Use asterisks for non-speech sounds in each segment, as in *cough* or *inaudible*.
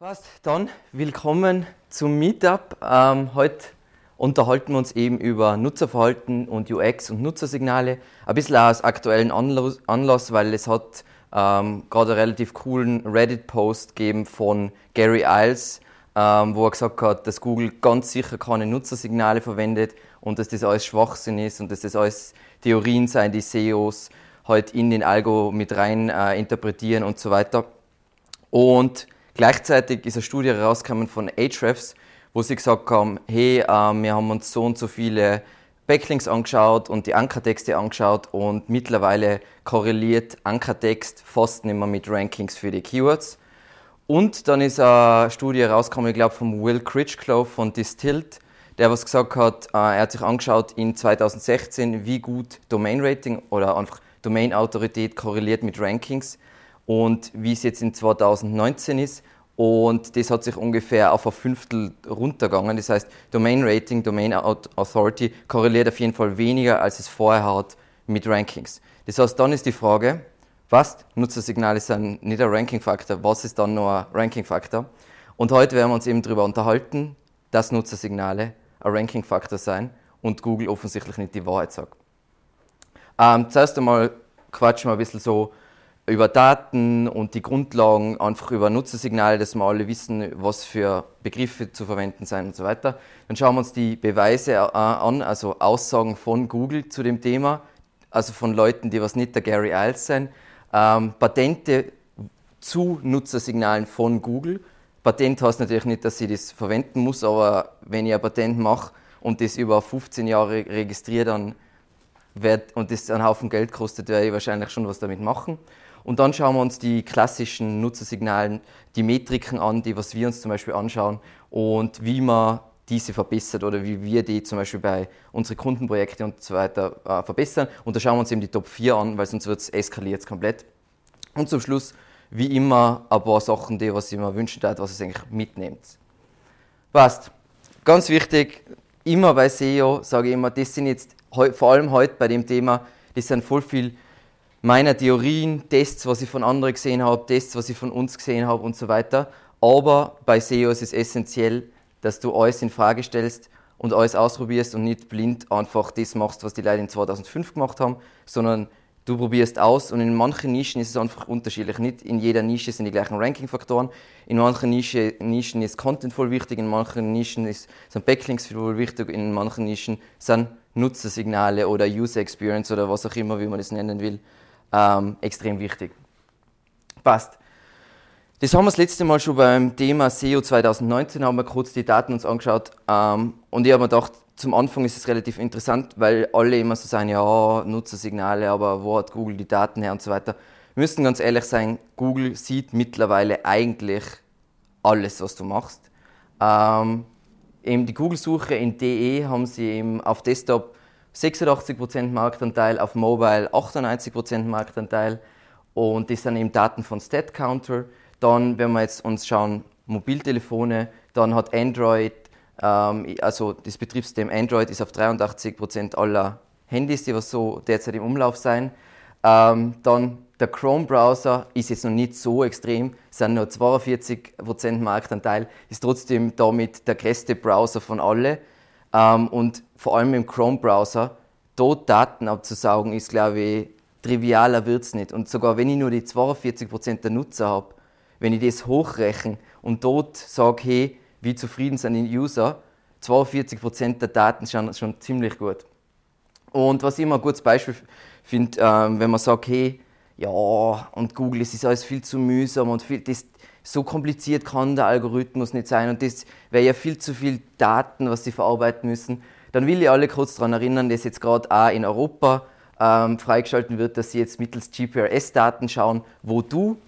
Passt, dann willkommen zum Meetup. Ähm, heute unterhalten wir uns eben über Nutzerverhalten und UX und Nutzersignale. Ein bisschen aus aktuellen Anlass, weil es hat ähm, gerade einen relativ coolen Reddit-Post gegeben von Gary Iles, ähm, wo er gesagt hat, dass Google ganz sicher keine Nutzersignale verwendet und dass das alles Schwachsinn ist und dass das alles Theorien seien, die SEOs halt in den Algo mit rein äh, interpretieren und so weiter. Und Gleichzeitig ist eine Studie herausgekommen von Ahrefs, wo sie gesagt haben, hey, äh, wir haben uns so und so viele Backlinks angeschaut und die Ankertexte angeschaut und mittlerweile korreliert Ankertext fast nicht mehr mit Rankings für die Keywords. Und dann ist eine Studie herausgekommen, ich glaube von Will Critchclough von Distilled, der was gesagt hat, äh, er hat sich angeschaut in 2016, wie gut Domain Rating oder einfach Domain Autorität korreliert mit Rankings und wie es jetzt in 2019 ist. Und das hat sich ungefähr auf ein Fünftel runtergegangen. Das heißt, Domain Rating, Domain Authority korreliert auf jeden Fall weniger, als es vorher hat mit Rankings. Das heißt, dann ist die Frage, was Nutzersignale sind nicht ein Ranking-Faktor, was ist dann noch ein Ranking-Faktor? Und heute werden wir uns eben darüber unterhalten, dass Nutzersignale ein Ranking-Faktor sein und Google offensichtlich nicht die Wahrheit sagt. Ähm, zuerst einmal quatschen wir ein bisschen so über Daten und die Grundlagen, einfach über Nutzersignale, dass wir alle wissen, was für Begriffe zu verwenden sind und so weiter. Dann schauen wir uns die Beweise an, also Aussagen von Google zu dem Thema, also von Leuten, die was nicht der Gary Iles sind. Ähm, Patente zu Nutzersignalen von Google. Patent heißt natürlich nicht, dass ich das verwenden muss, aber wenn ich ein Patent mache und das über 15 Jahre registriere, dann wird, und das einen Haufen Geld kostet, werde ich wahrscheinlich schon was damit machen. Und dann schauen wir uns die klassischen Nutzersignalen, die Metriken an, die was wir uns zum Beispiel anschauen und wie man diese verbessert oder wie wir die zum Beispiel bei unseren Kundenprojekten und so weiter äh, verbessern. Und da schauen wir uns eben die Top 4 an, weil sonst wird es eskaliert komplett. Und zum Schluss, wie immer, ein paar Sachen, die was ich mir wünschen würde, was es eigentlich mitnimmt. Passt. Ganz wichtig, immer bei SEO sage ich immer, das sind jetzt vor allem heute bei dem Thema, das sind voll viel meiner Theorien, Tests, was ich von anderen gesehen habe, Tests, was ich von uns gesehen habe und so weiter. Aber bei SEO ist es essentiell, dass du alles in Frage stellst und alles ausprobierst und nicht blind einfach das machst, was die Leute in 2005 gemacht haben, sondern du probierst aus und in manchen Nischen ist es einfach unterschiedlich. Nicht in jeder Nische sind die gleichen Ranking-Faktoren. In manchen Nische, Nischen ist Content voll wichtig, in manchen Nischen ist, sind Backlinks voll wichtig, in manchen Nischen sind Nutzersignale oder User Experience oder was auch immer, wie man das nennen will, ähm, extrem wichtig. Passt. Das haben wir das letzte Mal schon beim Thema SEO 2019, haben wir kurz die Daten uns angeschaut. Ähm, und ich habe mir gedacht, zum Anfang ist es relativ interessant, weil alle immer so sagen, ja, Nutzersignale, aber wo hat Google die Daten her und so weiter. Wir müssen ganz ehrlich sein, Google sieht mittlerweile eigentlich alles, was du machst. Ähm, eben die Google-Suche in DE haben sie eben auf Desktop 86% Marktanteil, auf Mobile 98% Marktanteil und das sind eben Daten von StatCounter. Dann, wenn wir jetzt uns schauen, Mobiltelefone, dann hat Android, ähm, also das Betriebssystem Android ist auf 83% aller Handys, die was so derzeit im Umlauf sein. Ähm, dann der Chrome-Browser ist jetzt noch nicht so extrem, sind nur 42% Marktanteil, ist trotzdem damit der größte Browser von allen. Ähm, und vor allem im Chrome-Browser, dort Daten abzusaugen, ist, glaube ich, trivialer wird es nicht. Und sogar wenn ich nur die 42% der Nutzer habe, wenn ich das hochrechne und dort sage, hey, wie zufrieden sind die User, 42% der Daten sind schon ziemlich gut. Und was ich immer ein gutes Beispiel finde, ähm, wenn man sagt, hey, ja, und Google, es ist alles viel zu mühsam und viel, das, so kompliziert kann der Algorithmus nicht sein und das wäre ja viel zu viel Daten, was sie verarbeiten müssen. Dann will ich alle kurz daran erinnern, dass jetzt gerade auch in Europa ähm, freigeschalten wird, dass sie jetzt mittels GPRS-Daten schauen, wo du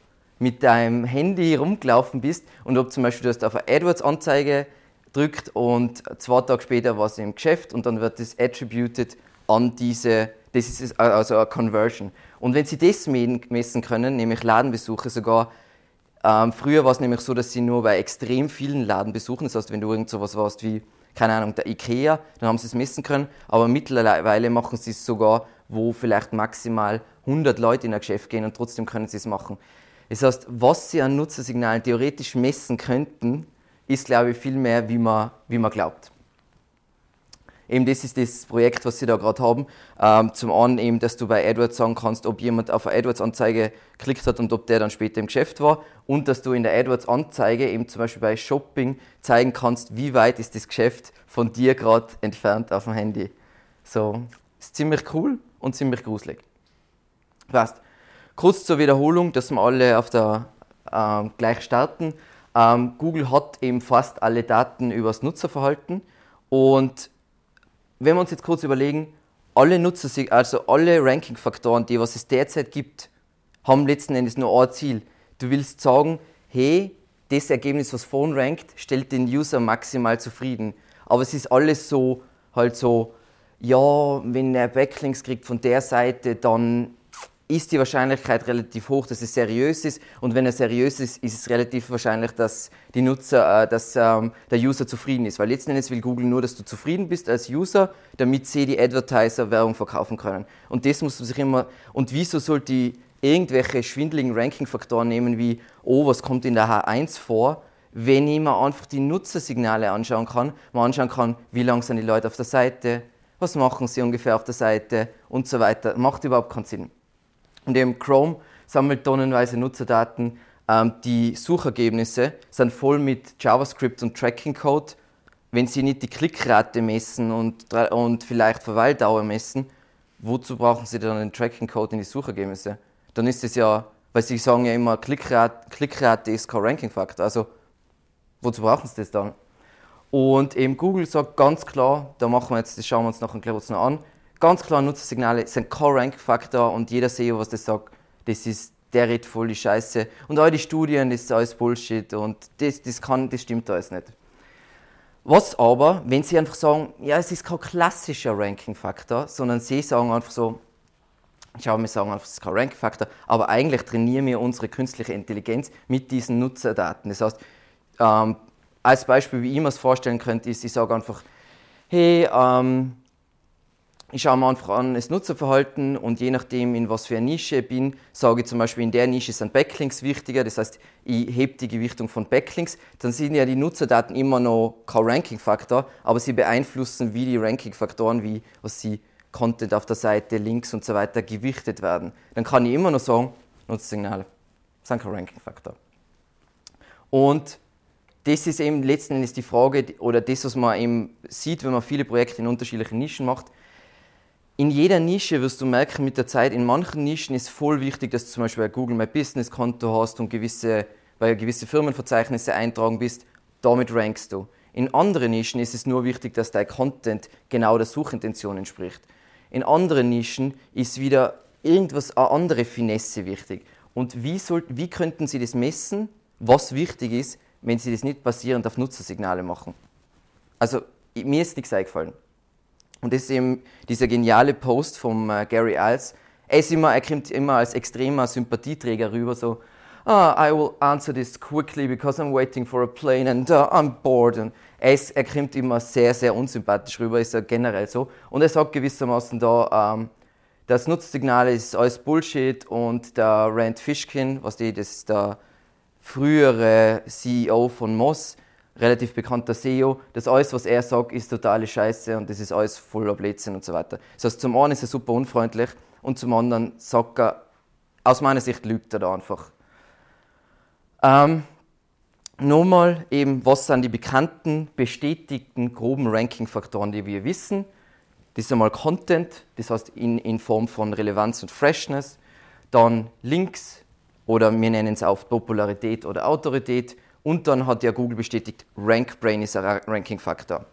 mit deinem Handy rumgelaufen bist und ob zum Beispiel du hast auf eine AdWords-Anzeige drückt und zwei Tage später war es im Geschäft und dann wird das attributed an diese, das ist also eine Conversion. Und wenn sie das messen können, nämlich Ladenbesuche sogar ähm, früher war es nämlich so, dass sie nur bei extrem vielen Laden besuchen. Das heißt, wenn du irgend sowas warst wie, keine Ahnung, der Ikea, dann haben sie es messen können. Aber mittlerweile machen sie es sogar, wo vielleicht maximal 100 Leute in ein Geschäft gehen und trotzdem können sie es machen. Das heißt, was sie an Nutzersignalen theoretisch messen könnten, ist, glaube ich, viel mehr, wie man, wie man glaubt. Eben das ist das Projekt, was sie da gerade haben. Ähm, zum einen eben, dass du bei AdWords sagen kannst, ob jemand auf eine AdWords-Anzeige geklickt hat und ob der dann später im Geschäft war. Und dass du in der AdWords-Anzeige eben zum Beispiel bei Shopping zeigen kannst, wie weit ist das Geschäft von dir gerade entfernt auf dem Handy. So, ist ziemlich cool und ziemlich gruselig. Passt. Kurz zur Wiederholung, dass wir alle auf der ähm, gleich starten. Ähm, Google hat eben fast alle Daten über das Nutzerverhalten und wenn wir uns jetzt kurz überlegen, alle Nutzer, also alle Ranking-Faktoren, die was es derzeit gibt, haben letzten Endes nur ein Ziel. Du willst sagen, hey, das Ergebnis, was vorn rankt, stellt den User maximal zufrieden. Aber es ist alles so, halt so, ja, wenn er Backlinks kriegt von der Seite, dann ist die Wahrscheinlichkeit relativ hoch, dass es seriös ist. Und wenn er seriös ist, ist es relativ wahrscheinlich, dass, die Nutzer, äh, dass ähm, der User zufrieden ist. Weil letzten Endes will Google nur, dass du zufrieden bist als User, damit sie die Advertiser Werbung verkaufen können. Und das muss man sich immer. Und wieso sollte die irgendwelche schwindeligen Ranking-Faktoren nehmen, wie, oh, was kommt in der H1 vor? wenn ich mir einfach die Nutzersignale anschauen kann, man anschauen kann, wie lange sind die Leute auf der Seite, was machen sie ungefähr auf der Seite und so weiter. Macht überhaupt keinen Sinn. Und eben Chrome sammelt tonnenweise Nutzerdaten. Ähm, die Suchergebnisse sind voll mit JavaScript und Tracking-Code. Wenn Sie nicht die Klickrate messen und, und vielleicht Verweildauer messen, wozu brauchen Sie dann den Tracking-Code in die Suchergebnisse? Dann ist es ja, weil Sie sagen ja immer, Klickrate, Klickrate ist kein Ranking-Faktor. Also, wozu brauchen Sie das dann? Und eben Google sagt ganz klar, da machen wir jetzt, das schauen wir uns nachher kurz noch an, ganz klar Nutzersignale sind kein Rank-Faktor und jeder SEO, was das sagt, das ist der redet voll die Scheiße. Und all die Studien, das ist alles Bullshit und das, das, kann, das stimmt alles nicht. Was aber, wenn Sie einfach sagen, ja, es ist kein klassischer Ranking-Faktor, sondern Sie sagen einfach so, schau, wir sagen einfach, es ist kein Ranking-Faktor, aber eigentlich trainieren wir unsere künstliche Intelligenz mit diesen Nutzerdaten. Das heißt, ähm, als Beispiel, wie ich mir es vorstellen könnte, ist, ich sage einfach, hey, ähm, ich schaue mir einfach an das Nutzerverhalten und je nachdem, in was für eine Nische ich bin, sage ich zum Beispiel, in der Nische sind Backlinks wichtiger, das heißt, ich hebe die Gewichtung von Backlinks, dann sind ja die Nutzerdaten immer noch kein Ranking-Faktor, aber sie beeinflussen, wie die Ranking-Faktoren, wie was sie Content auf der Seite, Links und so weiter gewichtet werden. Dann kann ich immer noch sagen, Nutzersignale sind kein Ranking-Faktor. Und das ist eben letzten Endes die Frage oder das, was man eben sieht, wenn man viele Projekte in unterschiedlichen Nischen macht in jeder Nische wirst du merken mit der Zeit, in manchen Nischen ist voll wichtig, dass du zum Beispiel ein Google My Business Konto hast und gewisse, weil gewisse Firmenverzeichnisse eintragen bist, damit rankst du. In anderen Nischen ist es nur wichtig, dass dein Content genau der Suchintention entspricht. In anderen Nischen ist wieder irgendwas, eine andere Finesse wichtig. Und wie, soll, wie könnten Sie das messen, was wichtig ist, wenn Sie das nicht basierend auf Nutzersignale machen? Also, mir ist nichts eingefallen. Und das ist eben dieser geniale Post von äh, Gary Iles. Er, ist immer, er kommt immer als extremer Sympathieträger rüber, so, ah, I will answer this quickly because I'm waiting for a plane and uh, I'm bored. Und er, ist, er kommt immer sehr, sehr unsympathisch rüber, ist er generell so. Und er sagt gewissermaßen da, ähm, das Nutzsignal ist alles Bullshit und der Rand Fishkin, was die, das ist der frühere CEO von Moss, relativ bekannter SEO, das alles, was er sagt, ist totale Scheiße und das ist alles voller Blödsinn und so weiter. Das heißt, zum einen ist er super unfreundlich und zum anderen sagt er, aus meiner Sicht lügt er da einfach. Ähm, Nochmal eben, was sind die bekannten, bestätigten, groben Ranking-Faktoren, die wir wissen? Das ist einmal Content, das heißt in, in Form von Relevanz und Freshness. Dann Links oder wir nennen es auch Popularität oder Autorität und dann hat ja Google bestätigt, RankBrain ist ein Ranking-Faktor.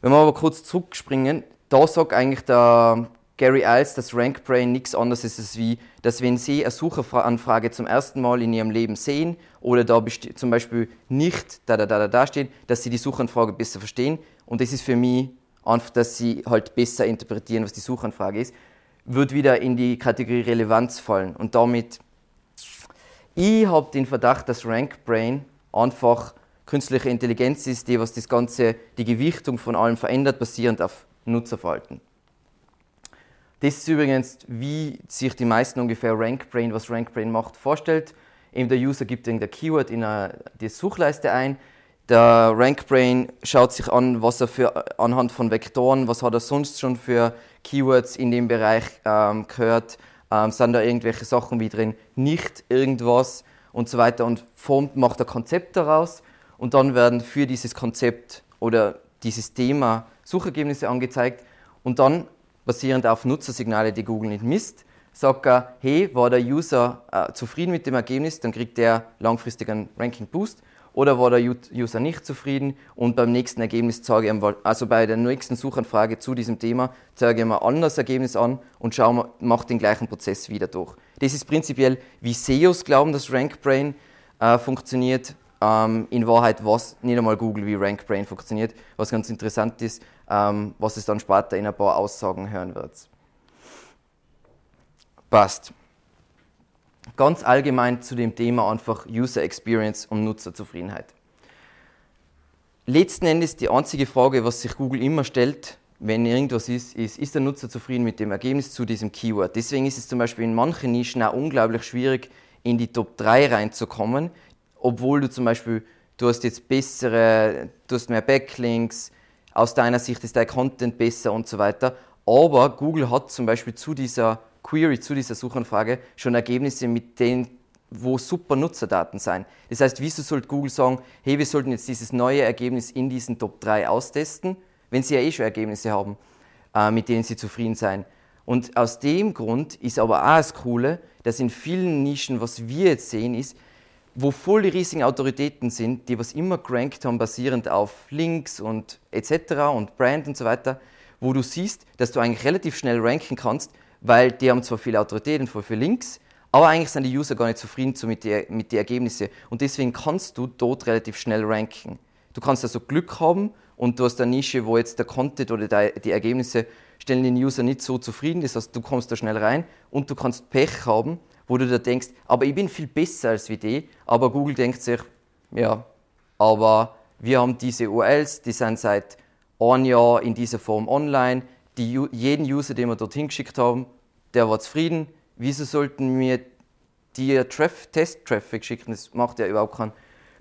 Wenn wir aber kurz zurückspringen, da sagt eigentlich der Gary Iles, dass RankBrain nichts anderes ist, als wie, dass wenn Sie eine Suchanfrage zum ersten Mal in Ihrem Leben sehen oder da zum Beispiel nicht da, da, da, da, da stehen, dass Sie die Suchanfrage besser verstehen. Und das ist für mich einfach, dass Sie halt besser interpretieren, was die Suchanfrage ist, wird wieder in die Kategorie Relevanz fallen. Und damit, ich habe den Verdacht, dass RankBrain einfach künstliche Intelligenz ist, die was das Ganze, die Gewichtung von allem verändert, basierend auf Nutzerverhalten. Das ist übrigens, wie sich die meisten ungefähr RankBrain, was RankBrain macht, vorstellt. Eben der User gibt irgendein Keyword in eine, die Suchleiste ein. Der RankBrain schaut sich an, was er für anhand von Vektoren, was hat er sonst schon für Keywords in dem Bereich ähm, gehört, ähm, sind da irgendwelche Sachen wie drin, nicht irgendwas und so weiter und formt, macht ein Konzept daraus und dann werden für dieses Konzept oder dieses Thema Suchergebnisse angezeigt und dann basierend auf Nutzersignale, die Google nicht misst, sagt er, hey, war der User äh, zufrieden mit dem Ergebnis, dann kriegt der langfristig einen Ranking Boost oder war der User nicht zufrieden und beim nächsten Ergebnis zeige ich ihm, also bei der nächsten Suchanfrage zu diesem Thema, zeige ich ihm ein anderes Ergebnis an und schaue, macht den gleichen Prozess wieder durch. Das ist prinzipiell, wie SEOs glauben, dass RankBrain äh, funktioniert. Ähm, in Wahrheit was nicht einmal Google wie RankBrain funktioniert, was ganz interessant ist, ähm, was es dann später in ein paar Aussagen hören wird. Passt. Ganz allgemein zu dem Thema einfach User Experience und Nutzerzufriedenheit. Letzten Endes die einzige Frage, was sich Google immer stellt, wenn irgendwas ist, ist, ist der Nutzer zufrieden mit dem Ergebnis zu diesem Keyword. Deswegen ist es zum Beispiel in manchen Nischen auch unglaublich schwierig, in die Top 3 reinzukommen, obwohl du zum Beispiel, du hast jetzt bessere, du hast mehr Backlinks, aus deiner Sicht ist dein Content besser und so weiter. Aber Google hat zum Beispiel zu dieser Query, zu dieser Suchanfrage schon Ergebnisse, mit denen wo super Nutzerdaten sein. Das heißt, wieso sollte Google sagen, hey, wir sollten jetzt dieses neue Ergebnis in diesen Top 3 austesten, wenn sie ja eh schon Ergebnisse haben, äh, mit denen sie zufrieden sein. Und aus dem Grund ist aber auch das Coole, dass in vielen Nischen, was wir jetzt sehen, ist, wo voll die riesigen Autoritäten sind, die was immer gerankt haben, basierend auf Links und etc. und Brand und so weiter, wo du siehst, dass du eigentlich relativ schnell ranken kannst, weil die haben zwar viele Autoritäten, voll viele Links, aber eigentlich sind die User gar nicht zufrieden so mit den mit die Ergebnissen und deswegen kannst du dort relativ schnell ranken. Du kannst also Glück haben und du hast eine Nische, wo jetzt der Content oder die Ergebnisse stellen den User nicht so zufrieden, das heißt, du kommst da schnell rein und du kannst Pech haben wo du dir denkst, aber ich bin viel besser als wie die, aber Google denkt sich, ja, aber wir haben diese URLs, die sind seit einem Jahr in dieser Form online, die, jeden User, den wir dorthin geschickt haben, der war zufrieden, wieso sollten wir dir Test-Traffic schicken, das macht ja überhaupt keinen,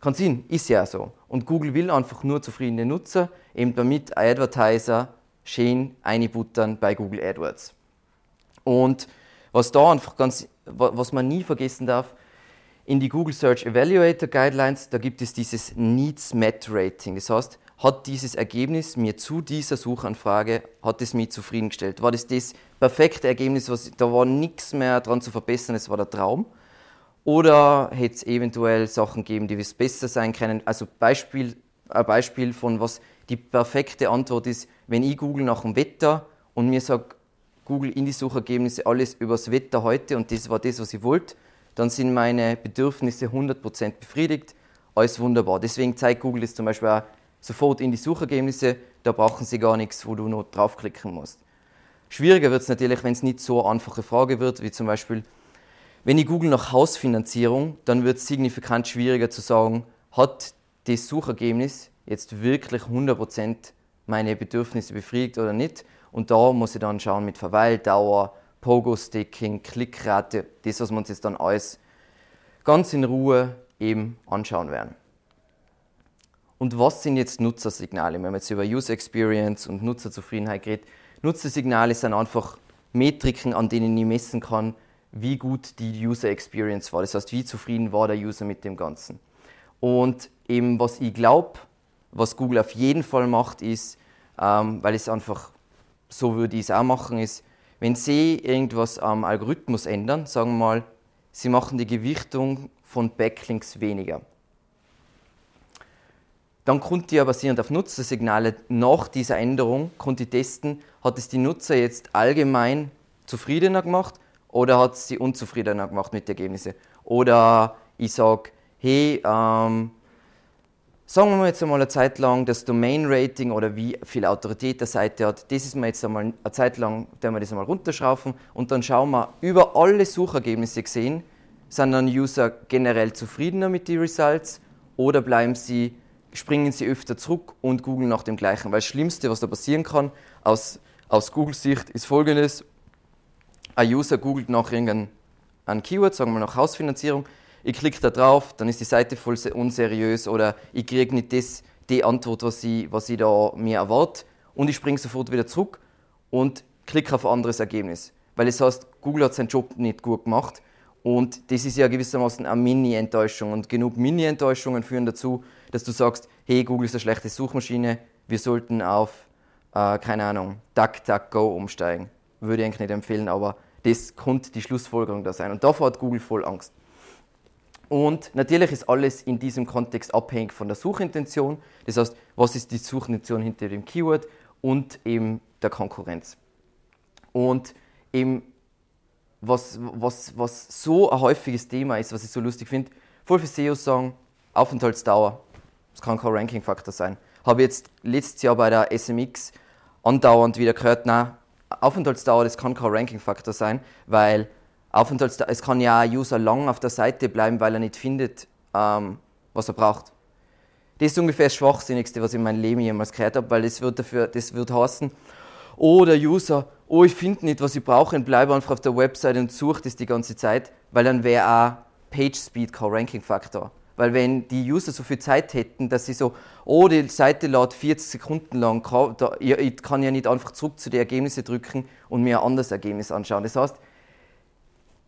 keinen Sinn, ist ja so. Und Google will einfach nur zufriedene Nutzer, eben damit Advertiser schön einbuttern bei Google AdWords. Und was da einfach ganz was man nie vergessen darf, in die Google Search Evaluator Guidelines, da gibt es dieses Needs Met Rating. Das heißt, hat dieses Ergebnis mir zu dieser Suchanfrage, hat es mich zufriedengestellt? War das das perfekte Ergebnis, was, da war nichts mehr dran zu verbessern, es war der Traum? Oder hätte es eventuell Sachen gegeben, die es besser sein können? Also Beispiel, ein Beispiel von was die perfekte Antwort ist, wenn ich google nach dem Wetter und mir sage, Google in die Suchergebnisse alles übers Wetter heute und das war das, was ich wollte, dann sind meine Bedürfnisse 100% befriedigt. Alles wunderbar. Deswegen zeigt Google das zum Beispiel auch sofort in die Suchergebnisse. Da brauchen sie gar nichts, wo du noch draufklicken musst. Schwieriger wird es natürlich, wenn es nicht so eine einfache Frage wird, wie zum Beispiel, wenn ich google nach Hausfinanzierung, dann wird es signifikant schwieriger zu sagen, hat das Suchergebnis jetzt wirklich 100% meine Bedürfnisse befriedigt oder nicht. Und da muss ich dann schauen mit Verweildauer, Pogo-Sticking, Klickrate, das, was wir uns jetzt dann alles ganz in Ruhe eben anschauen werden. Und was sind jetzt Nutzersignale? Wenn man jetzt über User Experience und Nutzerzufriedenheit redet, Nutzersignale sind einfach Metriken, an denen ich messen kann, wie gut die User Experience war. Das heißt, wie zufrieden war der User mit dem Ganzen. Und eben, was ich glaube, was Google auf jeden Fall macht, ist, ähm, weil es einfach so würde ich es auch machen, ist, wenn Sie irgendwas am Algorithmus ändern, sagen wir mal, Sie machen die Gewichtung von Backlinks weniger. Dann konnte ich basierend auf Nutzersignale nach dieser Änderung konnte ich testen, hat es die Nutzer jetzt allgemein zufriedener gemacht oder hat es sie unzufriedener gemacht mit den Ergebnissen. Oder ich sage, hey, ähm, Sagen wir jetzt einmal eine Zeit lang das Domain-Rating oder wie viel Autorität der Seite hat, das ist mir jetzt einmal eine Zeit lang, der wir das einmal runterschrauben und dann schauen wir über alle Suchergebnisse gesehen, sind dann User generell zufriedener mit den Results oder bleiben sie, springen sie öfter zurück und googeln nach dem gleichen. Weil das Schlimmste, was da passieren kann, aus, aus Google-Sicht, ist folgendes: Ein User googelt nach irgendeinem Keyword, sagen wir nach Hausfinanzierung, ich klicke da drauf, dann ist die Seite voll unseriös oder ich kriege nicht das, die Antwort, was ich, was ich da mir erwarte und ich springe sofort wieder zurück und klicke auf ein anderes Ergebnis. Weil es heißt, Google hat seinen Job nicht gut gemacht und das ist ja gewissermaßen eine Mini-Enttäuschung und genug Mini-Enttäuschungen führen dazu, dass du sagst, hey, Google ist eine schlechte Suchmaschine, wir sollten auf, äh, keine Ahnung, DuckDuckGo umsteigen. Würde ich eigentlich nicht empfehlen, aber das könnte die Schlussfolgerung da sein. Und davor hat Google voll Angst. Und natürlich ist alles in diesem Kontext abhängig von der Suchintention. Das heißt, was ist die Suchintention hinter dem Keyword und eben der Konkurrenz. Und eben, was, was, was so ein häufiges Thema ist, was ich so lustig finde, voll viele SEOs sagen, Aufenthaltsdauer, das kann kein Ranking-Faktor sein. Habe jetzt letztes Jahr bei der SMX andauernd wieder gehört, nein, Aufenthaltsdauer, das kann kein Ranking-Faktor sein, weil Aufenthaltsdauer, es kann ja ein User lang auf der Seite bleiben, weil er nicht findet, ähm, was er braucht. Das ist ungefähr das Schwachsinnigste, was ich in meinem Leben jemals gehört habe, weil das wird, dafür, das wird heißen, oh, der User, oh, ich finde nicht, was ich brauche und bleibe einfach auf der Website und suche das die ganze Zeit, weil dann wäre auch Page Speed kein Ranking-Faktor. Weil wenn die User so viel Zeit hätten, dass sie so, oh, die Seite lädt 40 Sekunden lang, ich kann ja nicht einfach zurück zu den Ergebnissen drücken und mir ein anderes Ergebnis anschauen. Das heißt,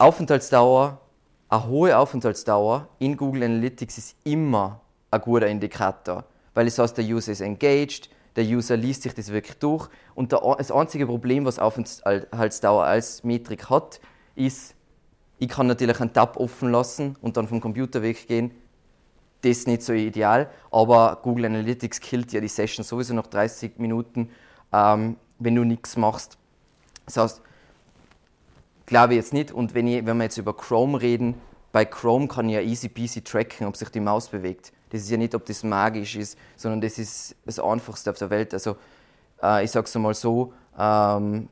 Aufenthaltsdauer, eine hohe Aufenthaltsdauer in Google Analytics ist immer ein guter Indikator, weil es heißt, der User ist engaged, der User liest sich das wirklich durch und das einzige Problem, was Aufenthaltsdauer als Metrik hat, ist, ich kann natürlich einen Tab offen lassen und dann vom Computer weggehen das ist nicht so ideal, aber Google Analytics killt ja die Session sowieso nach 30 Minuten, ähm, wenn du nichts machst. Das heißt, glaube ich jetzt nicht. Und wenn, ich, wenn wir jetzt über Chrome reden, bei Chrome kann ich ja easy peasy tracken, ob sich die Maus bewegt. Das ist ja nicht, ob das magisch ist, sondern das ist das Einfachste auf der Welt. Also äh, ich sage es mal so, ähm,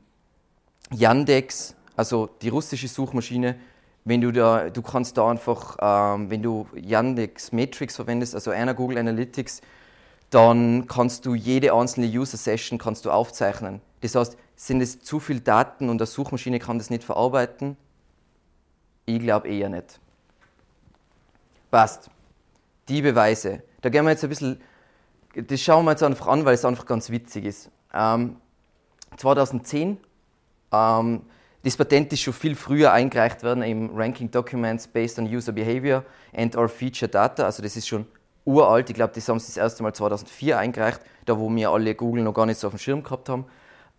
Yandex, also die russische Suchmaschine, wenn du da, du kannst da einfach, ähm, wenn du Yandex Matrix verwendest, also einer Google Analytics, dann kannst du jede einzelne User Session kannst du aufzeichnen. Das heißt, sind es zu viele Daten und eine Suchmaschine kann das nicht verarbeiten? Ich glaube eher nicht. Passt. Die Beweise. Da gehen wir jetzt ein bisschen, das schauen wir jetzt einfach an, weil es einfach ganz witzig ist. Ähm, 2010 ähm, das Patent ist schon viel früher eingereicht worden im Ranking Documents based on User Behavior and or Feature Data. Also das ist schon uralt. Ich glaube, das haben sie das erste Mal 2004 eingereicht, da wo wir alle Google noch gar nicht so auf dem Schirm gehabt haben.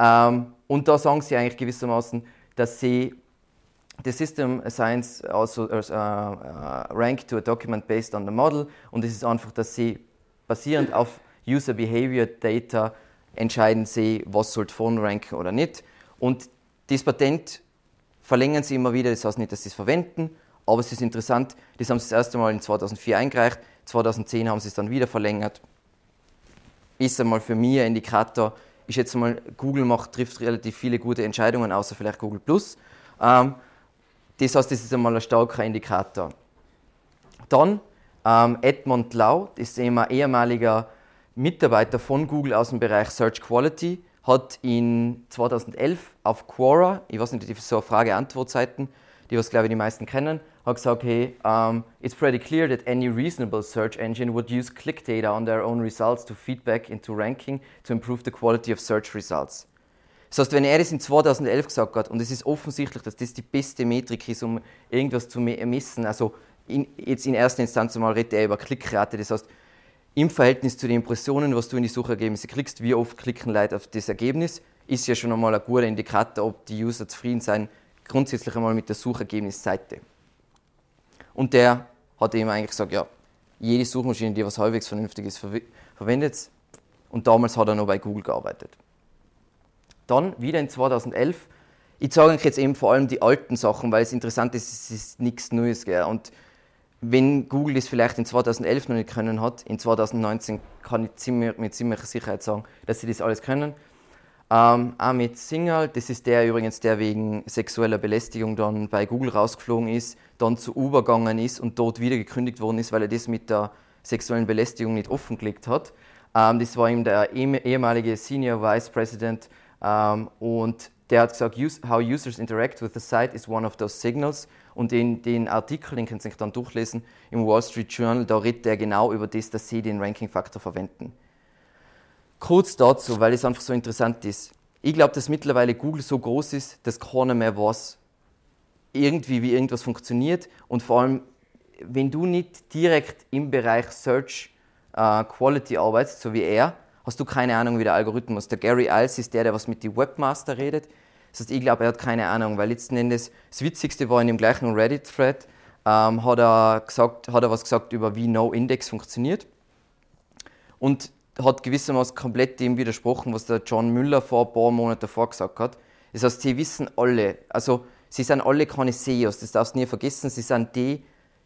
Ähm, und da sagen sie eigentlich gewissermaßen, dass sie the system assigns also uh, uh, rank to a document based on the model und es ist einfach, dass sie basierend auf User Behavior Data entscheiden sie, was sollte vorne ranken oder nicht. Und das Patent verlängern sie immer wieder, das heißt nicht, dass sie es verwenden, aber es ist interessant, das haben sie das erste Mal in 2004 eingereicht, 2010 haben sie es dann wieder verlängert. Ist einmal für mich ein Indikator, ich schätze mal, Google macht, trifft relativ viele gute Entscheidungen, außer vielleicht Google Plus. Ähm, das heißt, das ist einmal ein starker Indikator. Dann ähm, Edmond Lau, das ist ein ehemaliger Mitarbeiter von Google aus dem Bereich Search Quality hat in 2011 auf Quora, ich weiß nicht, die so Frage-Antwort-Seiten, die was glaube ich die meisten kennen, hat gesagt, hey, um, it's pretty clear that any reasonable search engine would use click data on their own results to feedback into ranking to improve the quality of search results. Das heißt, wenn er das in 2011 gesagt hat, und es ist offensichtlich, dass das die beste Metrik ist, um irgendwas zu messen, also in, jetzt in erster Instanz mal redet er über Klickrate, das heißt, im Verhältnis zu den Impressionen, was du in die Suchergebnisse kriegst, wie oft klicken Leute auf das Ergebnis, ist ja schon einmal ein guter Indikator, ob die User zufrieden sind, grundsätzlich einmal mit der Suchergebnisseite. Und der hat eben eigentlich gesagt, ja, jede Suchmaschine, die was halbwegs vernünftig ist, verwendet. Und damals hat er noch bei Google gearbeitet. Dann wieder in 2011, ich sage euch jetzt eben vor allem die alten Sachen, weil es interessant ist, es ist nichts Neues. Gell? Und wenn Google das vielleicht in 2011 noch nicht können hat, in 2019 kann ich ziemlich, mit ziemlicher Sicherheit sagen, dass sie das alles können. Ähm, Amit Singhal, das ist der übrigens, der wegen sexueller Belästigung dann bei Google rausgeflogen ist, dann zu Uber gegangen ist und dort wieder gekündigt worden ist, weil er das mit der sexuellen Belästigung nicht offengelegt hat. Ähm, das war ihm der ehemalige Senior Vice President ähm, und der hat gesagt, how users interact with the site is one of those signals Und in den Artikel, den könnt ihr dann durchlesen, im Wall Street Journal, da redet er genau über das, dass sie den Ranking-Faktor verwenden. Kurz dazu, weil es einfach so interessant ist. Ich glaube, dass mittlerweile Google so groß ist, dass keiner mehr weiß, irgendwie, wie irgendwas funktioniert. Und vor allem, wenn du nicht direkt im Bereich Search äh, Quality arbeitest, so wie er, hast du keine Ahnung, wie der Algorithmus. Der Gary Iles ist der, der was mit den Webmaster redet. Das heißt, ich glaube, er hat keine Ahnung, weil letzten Endes das Witzigste war in dem gleichen Reddit-Thread, ähm, hat, er hat er was gesagt über wie No-Index funktioniert. Und hat gewissermaßen komplett dem widersprochen, was der John Müller vor ein paar Monaten davor gesagt hat. Das heißt, sie wissen alle, also sie sind alle keine SEOs, das darfst du nie vergessen, sie sind die,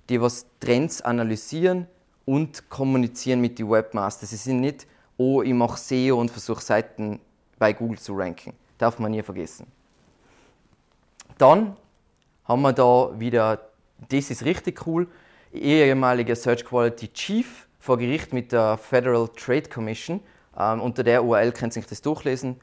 die was Trends analysieren und kommunizieren mit den Webmasters. Sie sind nicht, oh, ich mache SEO und versuche Seiten bei Google zu ranken. Darf man nie vergessen. Dann haben wir da wieder, das ist richtig cool, ehemaliger Search Quality Chief vor Gericht mit der Federal Trade Commission. Ähm, unter der URL könnt ihr sich das durchlesen.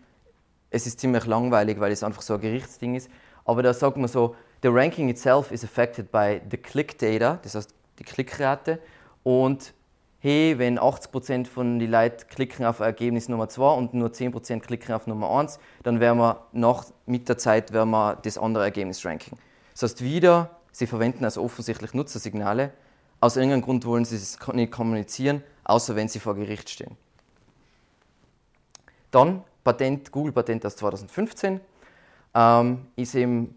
Es ist ziemlich langweilig, weil es einfach so ein Gerichtsding ist. Aber da sagt man so, the ranking itself is affected by the click data, das heißt die Klickrate. Und hey, wenn 80% von den Leuten klicken auf Ergebnis Nummer 2 und nur 10% klicken auf Nummer 1, dann werden wir nach, mit der Zeit werden wir das andere Ergebnis ranken. Das heißt wieder, sie verwenden also offensichtlich Nutzersignale, aus irgendeinem Grund wollen sie es nicht kommunizieren, außer wenn sie vor Gericht stehen. Dann Patent, Google-Patent aus 2015 ähm, ist eben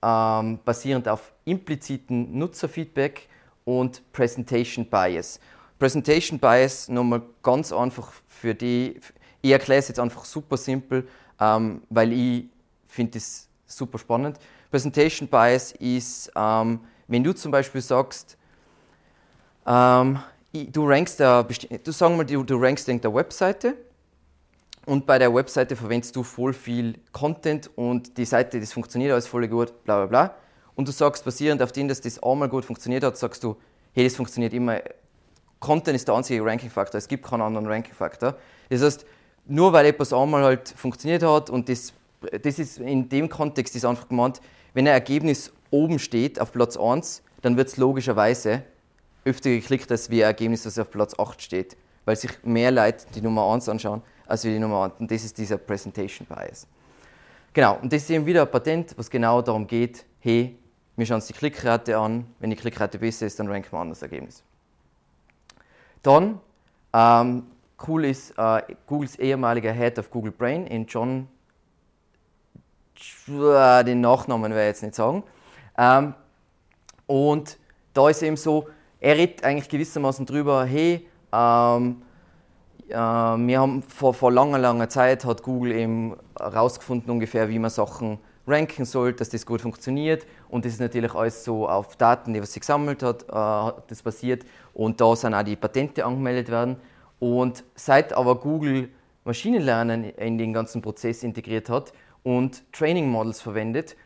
ähm, basierend auf impliziten Nutzerfeedback und Presentation Bias. Presentation Bias nochmal ganz einfach für die, ich erkläre es jetzt einfach super simpel, ähm, weil ich finde es super spannend. Presentation Bias ist, ähm, wenn du zum Beispiel sagst, ähm, du rankst da, du sagen mal, du, du rankst in der Webseite und bei der Webseite verwendest du voll viel Content und die Seite, das funktioniert alles voll gut, bla bla bla. Und du sagst, basierend auf dem, dass das einmal gut funktioniert hat, sagst du, hey, das funktioniert immer. Content ist der einzige Ranking-Faktor, es gibt keinen anderen Ranking-Faktor. Das heißt, nur weil etwas einmal halt funktioniert hat und das, das ist in dem Kontext ist einfach gemeint, wenn ein Ergebnis oben steht auf Platz 1, dann wird es logischerweise öfter geklickt als wie ein Ergebnis, das auf Platz 8 steht, weil sich mehr Leute die Nummer 1 anschauen als wie die Nummer 1. Und das ist dieser Presentation Bias. Genau, und das ist eben wieder ein Patent, was genau darum geht, hey, wir schauen uns die Klickrate an, wenn die Klickrate besser ist, dann ranken wir an das Ergebnis. Dann, ähm, cool ist äh, Googles ehemaliger Head of Google Brain, in John, den Nachnamen werde ich jetzt nicht sagen. Ähm, und da ist eben so, er redet eigentlich gewissermaßen drüber, hey, ähm, äh, wir haben vor, vor langer, langer Zeit hat Google eben herausgefunden ungefähr, wie man Sachen ranken soll, dass das gut funktioniert. Und das ist natürlich alles so auf Daten, die was sie gesammelt hat, äh, das basiert. Und da sind auch die Patente angemeldet werden. Und seit aber Google Maschinenlernen in den ganzen Prozess integriert hat und Training Models verwendet,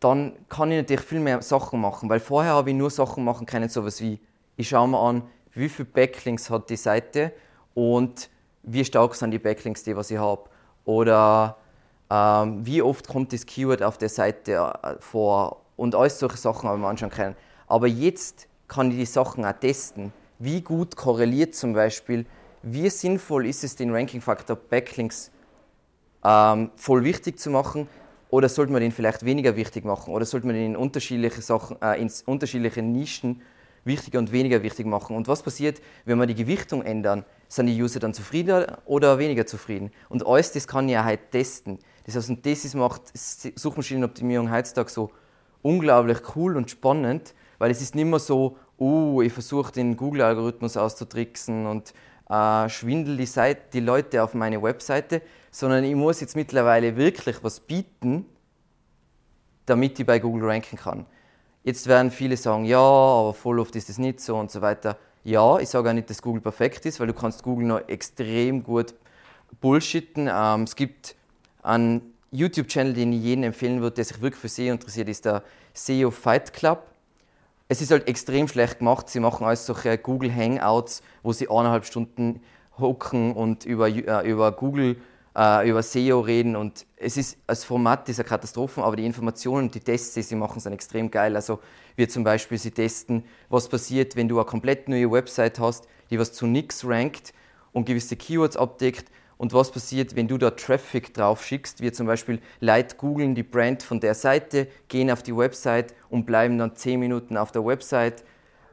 dann kann ich natürlich viel mehr Sachen machen, weil vorher habe ich nur Sachen machen können, sowas wie, ich schaue mir an, wie viele Backlinks hat die Seite und wie stark sind die Backlinks, die was ich habe. Oder ähm, wie oft kommt das Keyword auf der Seite äh, vor und alles solche Sachen habe ich mir anschauen können. Aber jetzt kann ich die Sachen auch testen. Wie gut korreliert zum Beispiel, wie sinnvoll ist es, den Ranking-Faktor Backlinks ähm, voll wichtig zu machen oder sollte man den vielleicht weniger wichtig machen? Oder sollte man den in unterschiedliche, Sachen, äh, in unterschiedliche Nischen wichtiger und weniger wichtig machen? Und was passiert, wenn wir die Gewichtung ändern? Sind die User dann zufriedener oder weniger zufrieden? Und alles das kann ich ja halt testen. Das heißt, und das ist, macht Suchmaschinenoptimierung heutzutage so unglaublich cool und spannend, weil es ist nicht mehr so, oh, ich versuche den Google-Algorithmus auszutricksen und äh, schwindel die, Seite, die Leute auf meine Webseite, sondern ich muss jetzt mittlerweile wirklich was bieten, damit ich bei Google ranken kann. Jetzt werden viele sagen, ja, aber voll oft ist es nicht so und so weiter. Ja, ich sage auch nicht, dass Google perfekt ist, weil du kannst Google noch extrem gut bullshitten. Ähm, es gibt einen YouTube-Channel, den ich jedem empfehlen würde, der sich wirklich für SEO interessiert, ist der SEO Fight Club. Es ist halt extrem schlecht gemacht. Sie machen alles solche Google Hangouts, wo sie eineinhalb Stunden hocken und über, äh, über Google äh, über SEO reden und es ist als Format dieser Katastrophen, aber die Informationen und die Tests, die sie machen, sind extrem geil. Also wir zum Beispiel, sie testen, was passiert, wenn du eine komplett neue Website hast, die was zu nichts rankt und gewisse Keywords abdeckt und was passiert, wenn du da Traffic drauf schickst, wie zum Beispiel Leute googeln die Brand von der Seite, gehen auf die Website und bleiben dann 10 Minuten auf der Website,